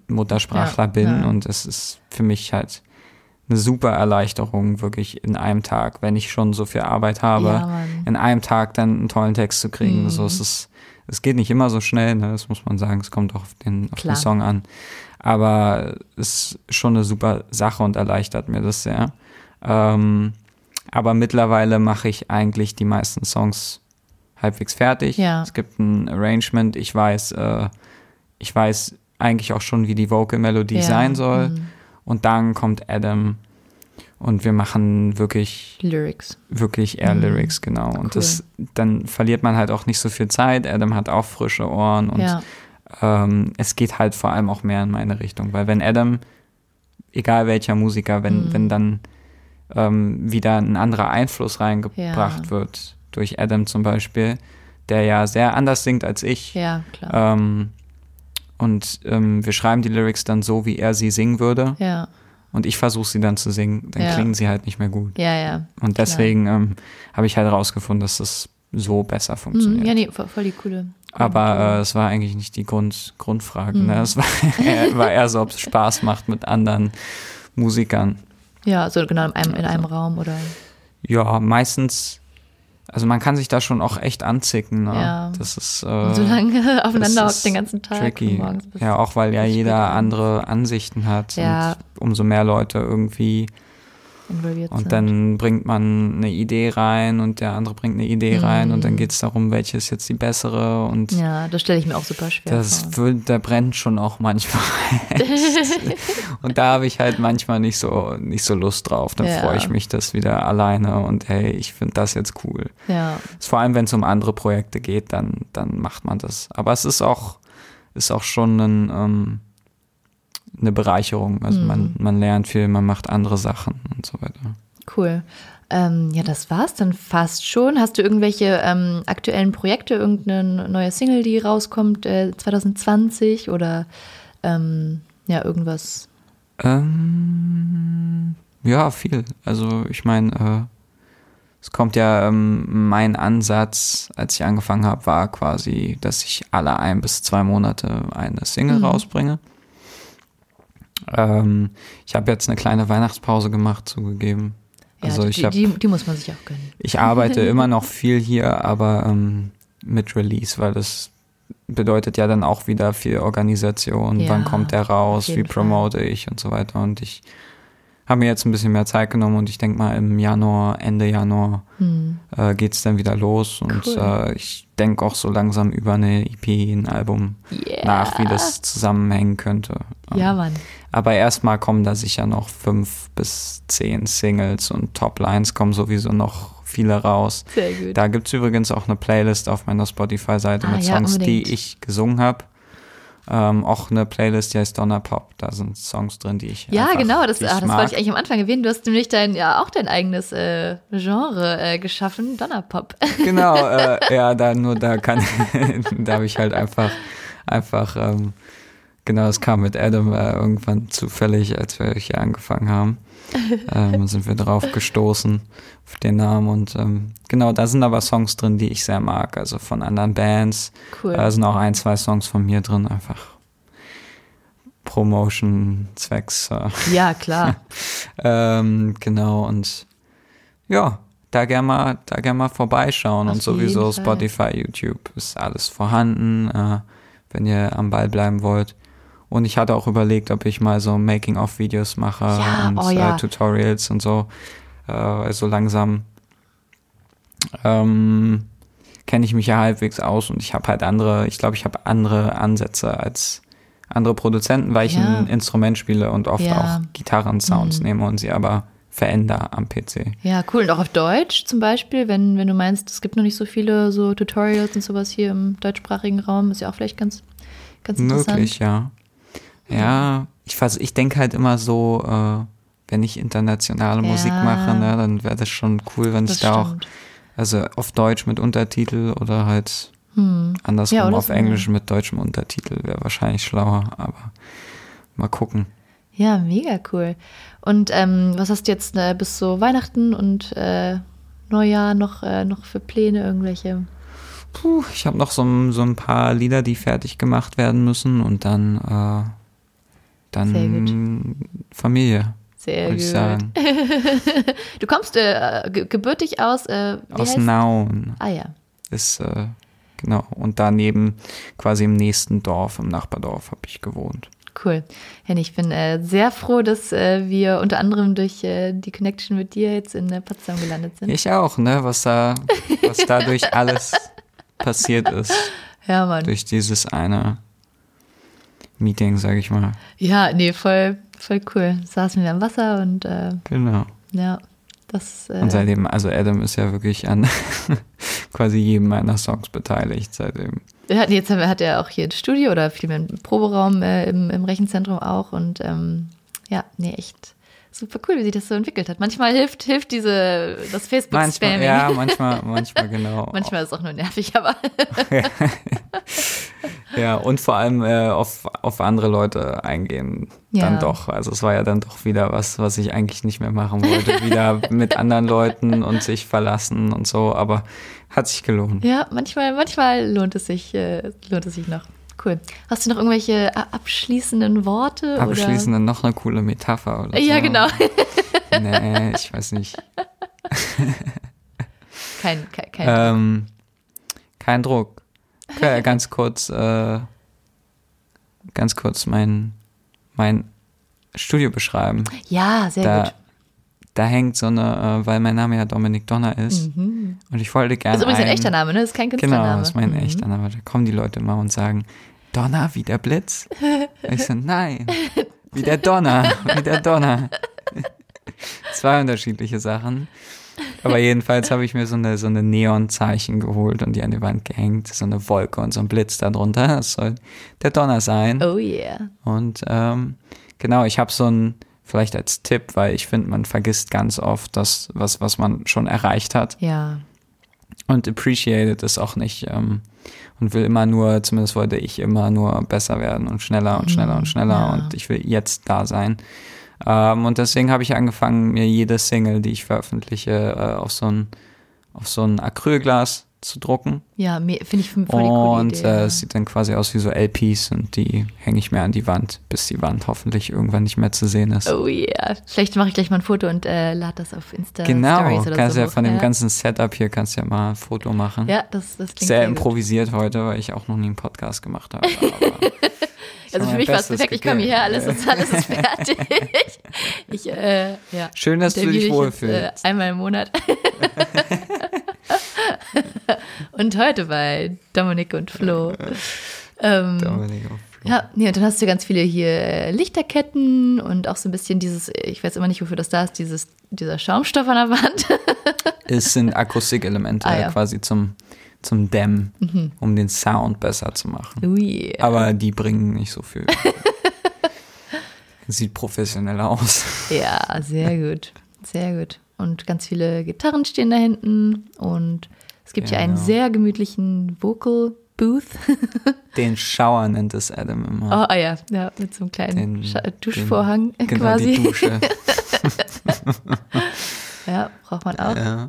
S1: Muttersprachler
S2: Mhm. Ja,
S1: bin
S2: ja.
S1: und es ist für mich halt eine super Erleichterung, wirklich in einem Tag, wenn ich schon so viel Arbeit habe,
S2: Ja,
S1: in einem Tag dann einen tollen Text zu kriegen.
S2: Mhm.
S1: So, ist, es geht nicht immer so schnell, ne? das muss man sagen, es kommt auch auf den, auf
S2: Klar.
S1: den Song an. Aber es ist schon eine super Sache und erleichtert mir das sehr. Ähm, aber mittlerweile mache ich eigentlich die meisten Songs halbwegs fertig.
S2: Ja.
S1: Es gibt ein Arrangement, ich weiß, äh, ich weiß eigentlich auch schon, wie die Vocal-Melodie
S2: Ja.
S1: sein soll.
S2: Mhm.
S1: Und dann kommt Adam und wir machen wirklich
S2: Lyrics.
S1: wirklich eher
S2: Mhm.
S1: Lyrics, genau. Und
S2: Cool.
S1: das, dann verliert man halt auch nicht so viel Zeit. Adam hat auch frische Ohren und
S2: ja.
S1: ähm, es geht halt vor allem auch mehr in meine Richtung. Weil wenn Adam, egal welcher Musiker, wenn,
S2: Mhm.
S1: wenn dann ähm, wieder ein anderer Einfluss reingebracht
S2: Ja.
S1: wird, durch Adam zum Beispiel, der ja sehr anders singt als ich.
S2: Ja, klar.
S1: Ähm, und ähm, wir schreiben die Lyrics dann so, wie er sie singen würde.
S2: ja.
S1: Und ich versuche sie dann zu singen, dann
S2: Ja.
S1: klingen sie halt nicht mehr gut.
S2: Ja, ja.
S1: Und deswegen ähm, habe ich halt rausgefunden, dass das so besser
S2: Mhm.
S1: funktioniert.
S2: Ja, nee, voll, die coole.
S1: Aber äh, es war eigentlich nicht die Grund, Grundfrage.
S2: Mhm.
S1: Ne? Es war eher, [laughs] war eher so, ob es Spaß macht mit anderen Musikern.
S2: Ja, so genau in einem, in
S1: Also
S2: einem Raum oder.
S1: Ja, meistens, also man kann sich da schon auch echt anzicken. Ne?
S2: Ja.
S1: Das ist
S2: Und so
S1: äh,
S2: lange [laughs] aufeinander hockt den ganzen Tag.
S1: tricky. Ja, auch weil ja jeder andere Ansichten hat.
S2: Ja.
S1: Und umso mehr Leute irgendwie
S2: involviert
S1: Und
S2: sind.
S1: dann bringt man eine Idee rein und der andere bringt eine Idee rein und dann
S2: Mhm.
S1: geht es darum, welche ist jetzt die bessere und
S2: Ja, das stelle ich mir auch super schwer
S1: das
S2: vor.
S1: da brennt schon auch manchmal. [laughs] und da habe ich halt manchmal nicht so nicht so Lust drauf. Dann
S2: Ja.
S1: freue ich mich das wieder alleine und hey, ich finde das jetzt cool.
S2: Ja,
S1: Vor allem, wenn es um andere Projekte geht, dann dann macht man das. Aber es ist auch ist auch schon ein, ähm, eine Bereicherung. Also
S2: Mhm.
S1: man man lernt viel, man macht andere Sachen und so weiter.
S2: cool. Ähm, ja, das war's dann fast schon. Hast du irgendwelche ähm, aktuellen Projekte, irgendeine neue Single, die rauskommt äh, 2020 oder ähm, ja, irgendwas?
S1: Ähm, ja, viel. Also ich meine, äh, es kommt ja, ähm, mein Ansatz, als ich angefangen habe, war quasi, dass ich alle ein bis zwei Monate eine Single
S2: Mhm.
S1: rausbringe. Ähm, ich habe jetzt eine kleine Weihnachtspause gemacht, zugegeben.
S2: Ja,
S1: Also
S2: die,
S1: ich habe
S2: die, die muss man sich auch gönnen.
S1: ich arbeite [laughs] immer noch viel hier, aber ähm, mit Release, weil das bedeutet ja dann auch wieder viel Organisation.
S2: Ja,
S1: Wann kommt der raus? Wie
S2: jeden Fall.
S1: promote ich und so weiter. Und ich habe mir jetzt ein bisschen mehr Zeit genommen und ich denke mal im Januar, Ende Januar
S2: Hm.
S1: äh, geht's dann wieder los. Und
S2: Cool.
S1: äh, ich denke auch so langsam über eine EP, ein Album
S2: Yeah.
S1: nach, wie das zusammenhängen könnte.
S2: Ja,
S1: Ähm,
S2: Mann.
S1: Aber erstmal kommen da sicher noch fünf bis zehn Singles und Top-Lines kommen sowieso noch viele raus.
S2: Sehr gut.
S1: Da gibt's übrigens auch eine Playlist auf meiner Spotify-Seite
S2: Ah,
S1: mit
S2: ja,
S1: Songs,
S2: unbedingt.
S1: die ich gesungen habe. Ähm, auch eine Playlist, die heißt Donner Pop. Da sind Songs drin, die ich
S2: Ja,
S1: einfach,
S2: genau, das,
S1: die
S2: ah, das wollte ich eigentlich am Anfang erwähnen. Du hast nämlich dein, ja, auch dein eigenes äh, Genre äh, geschaffen, Donnerpop. [laughs]
S1: Genau, äh, ja, da nur da kann, [laughs] da habe ich halt einfach, einfach, ähm, genau, es kam mit Adam äh, irgendwann zufällig, als wir hier angefangen haben, [laughs] ähm, sind wir drauf gestoßen auf den Namen und ähm, genau, da sind aber Songs drin, die ich sehr mag, also von anderen Bands.
S2: Cool.
S1: Da sind auch ein, zwei Songs von mir drin, einfach Promotion-Zwecks. Äh,
S2: Ja, klar. [laughs]
S1: ähm, genau, und ja, da gerne mal, da gern mal vorbeischauen.
S2: Auf
S1: und sowieso
S2: Fall.
S1: Spotify, YouTube ist alles vorhanden, äh, wenn ihr am Ball bleiben wollt. Und ich hatte auch überlegt, ob ich mal so Making-of-Videos mache
S2: Ja,
S1: und
S2: oh ja.
S1: äh, Tutorials und so. Äh, so langsam ähm, kenne ich mich ja halbwegs aus und ich habe halt andere, ich glaube, ich habe andere Ansätze als andere Produzenten, weil ich
S2: Ja.
S1: ein Instrument spiele und oft auch Gitarren-Sounds
S2: Mhm.
S1: nehme und sie aber verändere am PC.
S2: Ja, cool. Und auch auf Deutsch zum Beispiel, wenn, wenn du meinst, es gibt noch nicht so viele so Tutorials und sowas hier im deutschsprachigen Raum, ist ja auch vielleicht ganz, ganz interessant.
S1: Möglich, ja. Ja, ich, ich denke halt immer so, äh, wenn ich internationale Musik
S2: Ja.
S1: mache, ne, dann wäre das schon cool, wenn
S2: Das
S1: ich da auch, also auf Deutsch mit Untertitel oder halt
S2: Hm.
S1: andersrum
S2: Ja,
S1: auf
S2: so,
S1: Englisch mit deutschem Untertitel wäre wahrscheinlich schlauer, aber mal gucken.
S2: Ja, mega cool. Und ähm, was hast du jetzt äh, bis so Weihnachten und äh, Neujahr noch, äh, noch für Pläne, irgendwelche?
S1: Puh, ich habe noch so, so ein paar Lieder, die fertig gemacht werden müssen und dann, äh,
S2: Sehr
S1: dann Familie,
S2: Sehr gut.
S1: ich sagen. [laughs]
S2: Du kommst äh, ge gebürtig aus, äh,
S1: Aus
S2: heißt?
S1: Nauen
S2: Ah ja,
S1: ist, äh, genau, und daneben quasi im nächsten Dorf, im Nachbardorf habe ich gewohnt.
S2: cool. Henny, ich bin äh, sehr froh, dass äh, wir unter anderem durch äh, die Connection mit dir jetzt in äh, Potsdam gelandet sind.
S1: Ich auch, ne, was da, was dadurch [laughs] alles passiert ist,
S2: Ja, Mann.
S1: durch dieses eine Meeting, sage ich mal.
S2: Ja, nee, voll, voll cool. Saßen wir am Wasser und äh,
S1: Genau.
S2: ja, das äh,
S1: Und seitdem, also Adam ist ja wirklich an [laughs] quasi jedem meiner Songs beteiligt seitdem.
S2: Hat, jetzt hat er auch hier ein Studio oder vielmehr einen Proberaum äh, im, im Rechenzentrum auch und ähm, ja, nee, echt super cool, wie sich das so entwickelt hat. Manchmal hilft, hilft diese, das Facebook-Spamming.
S1: ja, manchmal, manchmal genau. [laughs]
S2: Manchmal ist es auch nur nervig, aber [laughs]
S1: Ja, und vor allem äh, auf, auf andere Leute eingehen.
S2: Ja.
S1: Dann doch. Also es war ja dann doch wieder was, was ich eigentlich nicht mehr machen wollte. wieder mit anderen Leuten und sich verlassen und so, aber hat sich gelohnt.
S2: ja, manchmal, manchmal lohnt es sich, äh, lohnt es sich noch. Cool. Hast du noch irgendwelche a- abschließenden Worte?
S1: Abschließend dann noch eine coole Metapher oder
S2: Oder?
S1: so.
S2: Ja, genau. [laughs]
S1: Nee, ich weiß nicht. [laughs]
S2: Kein, kein, kein
S1: Ähm, kein Druck. Okay, [laughs] ganz kurz, äh, ganz kurz mein, mein Studio beschreiben.
S2: Ja, sehr
S1: da,
S2: gut.
S1: da hängt so eine, äh, weil mein Name ja Dominik Donner ist.
S2: Mhm.
S1: Und ich wollte gerne.
S2: Das ist übrigens ein
S1: ein-
S2: echter Name, ne? Das ist kein
S1: Genau,
S2: Künstlername.
S1: das ist mein
S2: Mhm.
S1: echter Name. Da kommen die Leute immer und sagen, Donner wie der Blitz? ich so, nein, wie der Donner, wie der Donner. Zwei unterschiedliche Sachen. Aber jedenfalls habe ich mir so eine, so eine Neonzeichen geholt und die an die Wand gehängt. So eine Wolke und so ein Blitz da drunter. Das soll der Donner sein.
S2: Oh yeah.
S1: Und ähm, genau, ich habe so ein, vielleicht als Tipp, weil ich finde, man vergisst ganz oft das, was, was man schon erreicht hat
S2: Ja.
S1: und appreciated es auch nicht ähm, und will immer nur, zumindest wollte ich immer nur besser werden und schneller und schneller und schneller
S2: ja.
S1: und ich will jetzt da sein. Ähm, und deswegen habe ich angefangen, mir jede Single, die ich veröffentliche, äh, auf so ein auf so ein Acrylglas zu drucken.
S2: Ja, finde ich voll die coole
S1: und
S2: Idee.
S1: äh,
S2: ja.
S1: es sieht dann quasi aus wie so LPs und die hänge ich mir an die Wand, bis die Wand hoffentlich irgendwann nicht mehr zu sehen ist.
S2: Oh yeah. Vielleicht mache ich gleich mal ein Foto und äh, lade das auf Insta
S1: genau,
S2: Stories oder
S1: kannst
S2: so
S1: ja
S2: hoch.
S1: von dem
S2: ja.
S1: ganzen Setup hier kannst ja mal ein Foto machen.
S2: Ja, das, das klingt
S1: Sehr
S2: sehr gut.
S1: improvisiert heute, weil ich auch noch nie einen Podcast gemacht habe. [laughs]
S2: Also für mich war es perfekt. Ich komme hierher, alles ist, alles ist [laughs] fertig. Ich, äh, ja.
S1: Schön, dass du dich
S2: ich
S1: wohlfühlst.
S2: Äh, einmal im Monat. [laughs] [laughs] und heute bei Dominik und Flo. [laughs] Ähm,
S1: Dominik auf Flo.
S2: ja, nee, und dann hast du ganz viele hier äh, Lichterketten und auch so ein bisschen dieses, ich weiß immer nicht, wofür das da ist, dieses, dieser Schaumstoff an der Wand. [laughs]
S1: Es sind Akustikelemente
S2: Ah, ja. Mhm.
S1: quasi zum, zum Dämmen, um den Sound besser zu machen.
S2: Ui.
S1: Aber die bringen nicht so viel. Sieht professionell aus.
S2: Ja, sehr gut. Sehr gut. Und ganz viele Gitarren stehen da hinten. Und es gibt hier einen
S1: Genau.
S2: sehr gemütlichen Vocal Booth. [laughs]
S1: Den Schauer nennt es Adam
S2: Oh,
S1: immer.
S2: ah ja, ja, mit so einem kleinen
S1: Den-
S2: Duschvorhang
S1: Den, genau, [laughs]
S2: quasi.
S1: die Dusche. [laughs]
S2: Ja, braucht man auch.
S1: ja.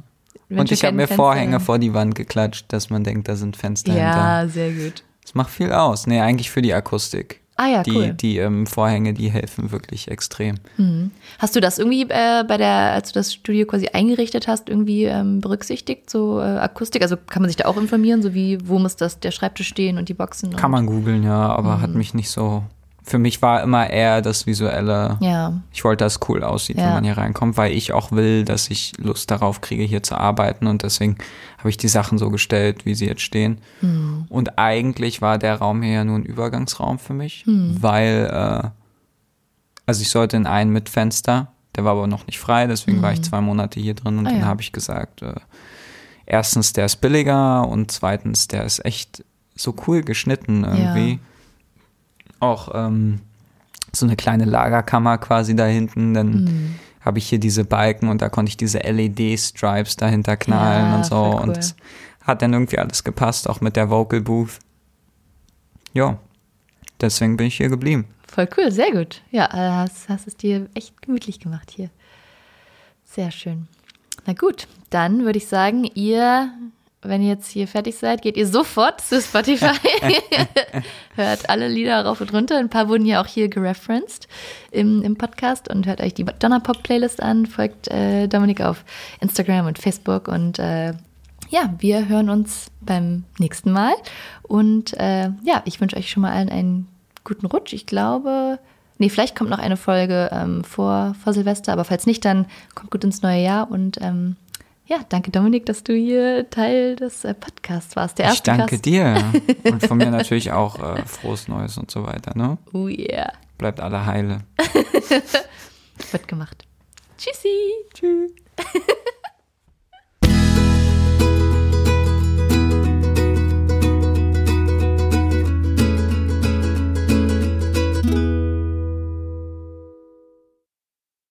S1: Und ich habe mir
S2: Fenster
S1: Vorhänge
S2: haben.
S1: vor die Wand geklatscht, dass man denkt, da sind Fenster hinter.
S2: Ja, sehr gut.
S1: Das macht viel aus. Nee, eigentlich für die Akustik.
S2: Ah ja,
S1: die,
S2: cool.
S1: die ähm, Vorhänge, die helfen wirklich extrem.
S2: Mhm. Hast du das irgendwie äh, bei der, als du das Studio quasi eingerichtet hast, irgendwie ähm, berücksichtigt, so äh, Akustik? Also kann man sich da auch informieren, so wie, wo muss das der Schreibtisch stehen und die Boxen?
S1: Kann man googeln, ja, aber
S2: Mhm.
S1: hat mich nicht so. Für mich war immer eher das Visuelle.
S2: Ja,
S1: Ich wollte, dass es cool aussieht,
S2: Ja.
S1: wenn man hier reinkommt, weil ich auch will, dass ich Lust darauf kriege, hier zu arbeiten. Und deswegen habe ich die Sachen so gestellt, wie sie jetzt stehen.
S2: Mhm.
S1: Und eigentlich war der Raum hier ja nur ein Übergangsraum für mich,
S2: Mhm.
S1: weil, äh, also ich sollte in einen mit Fenster, der war aber noch nicht frei, deswegen war ich zwei Monate hier drin und
S2: Mhm. Ah,
S1: dann
S2: ja.
S1: habe ich gesagt, äh, erstens, der ist billiger und zweitens, der ist echt so cool geschnitten irgendwie.
S2: Ja.
S1: Auch ähm, so eine kleine Lagerkammer quasi da hinten, dann
S2: Mhm.
S1: habe ich hier diese Balken und da konnte ich diese LED-Stripes dahinter knallen
S2: Ja,
S1: und so
S2: cool.
S1: und es hat dann irgendwie alles gepasst, auch mit der Vocal Booth. Ja, deswegen bin ich hier geblieben.
S2: voll cool, sehr gut. Ja, äh, hast, hast es dir echt gemütlich gemacht hier. Sehr schön. Na gut, dann würde ich sagen, ihr, wenn ihr jetzt hier fertig seid, geht ihr sofort zu Spotify. [laughs] hört alle Lieder rauf und runter. Ein paar wurden ja auch hier gereferenced im, im Podcast und hört euch die Donnerpop-Playlist an. Folgt äh, Dominik auf Instagram und Facebook und äh, ja, wir hören uns beim nächsten Mal. Und äh, ja, ich wünsche euch schon mal allen einen guten Rutsch. Ich glaube, nee, vielleicht kommt noch eine Folge ähm, vor, vor Silvester, aber falls nicht, dann kommt gut ins neue Jahr. Und ähm, ja, danke Dominik, dass du hier Teil des äh, Podcasts warst. Der
S1: Ich
S2: erste
S1: danke
S2: Gast.
S1: dir [laughs] und von mir natürlich auch äh, frohes Neues und so weiter. Ne?
S2: Oh yeah.
S1: Bleibt alle heile. [laughs]
S2: Wird gemacht. Tschüssi.
S1: Tschüss. [laughs]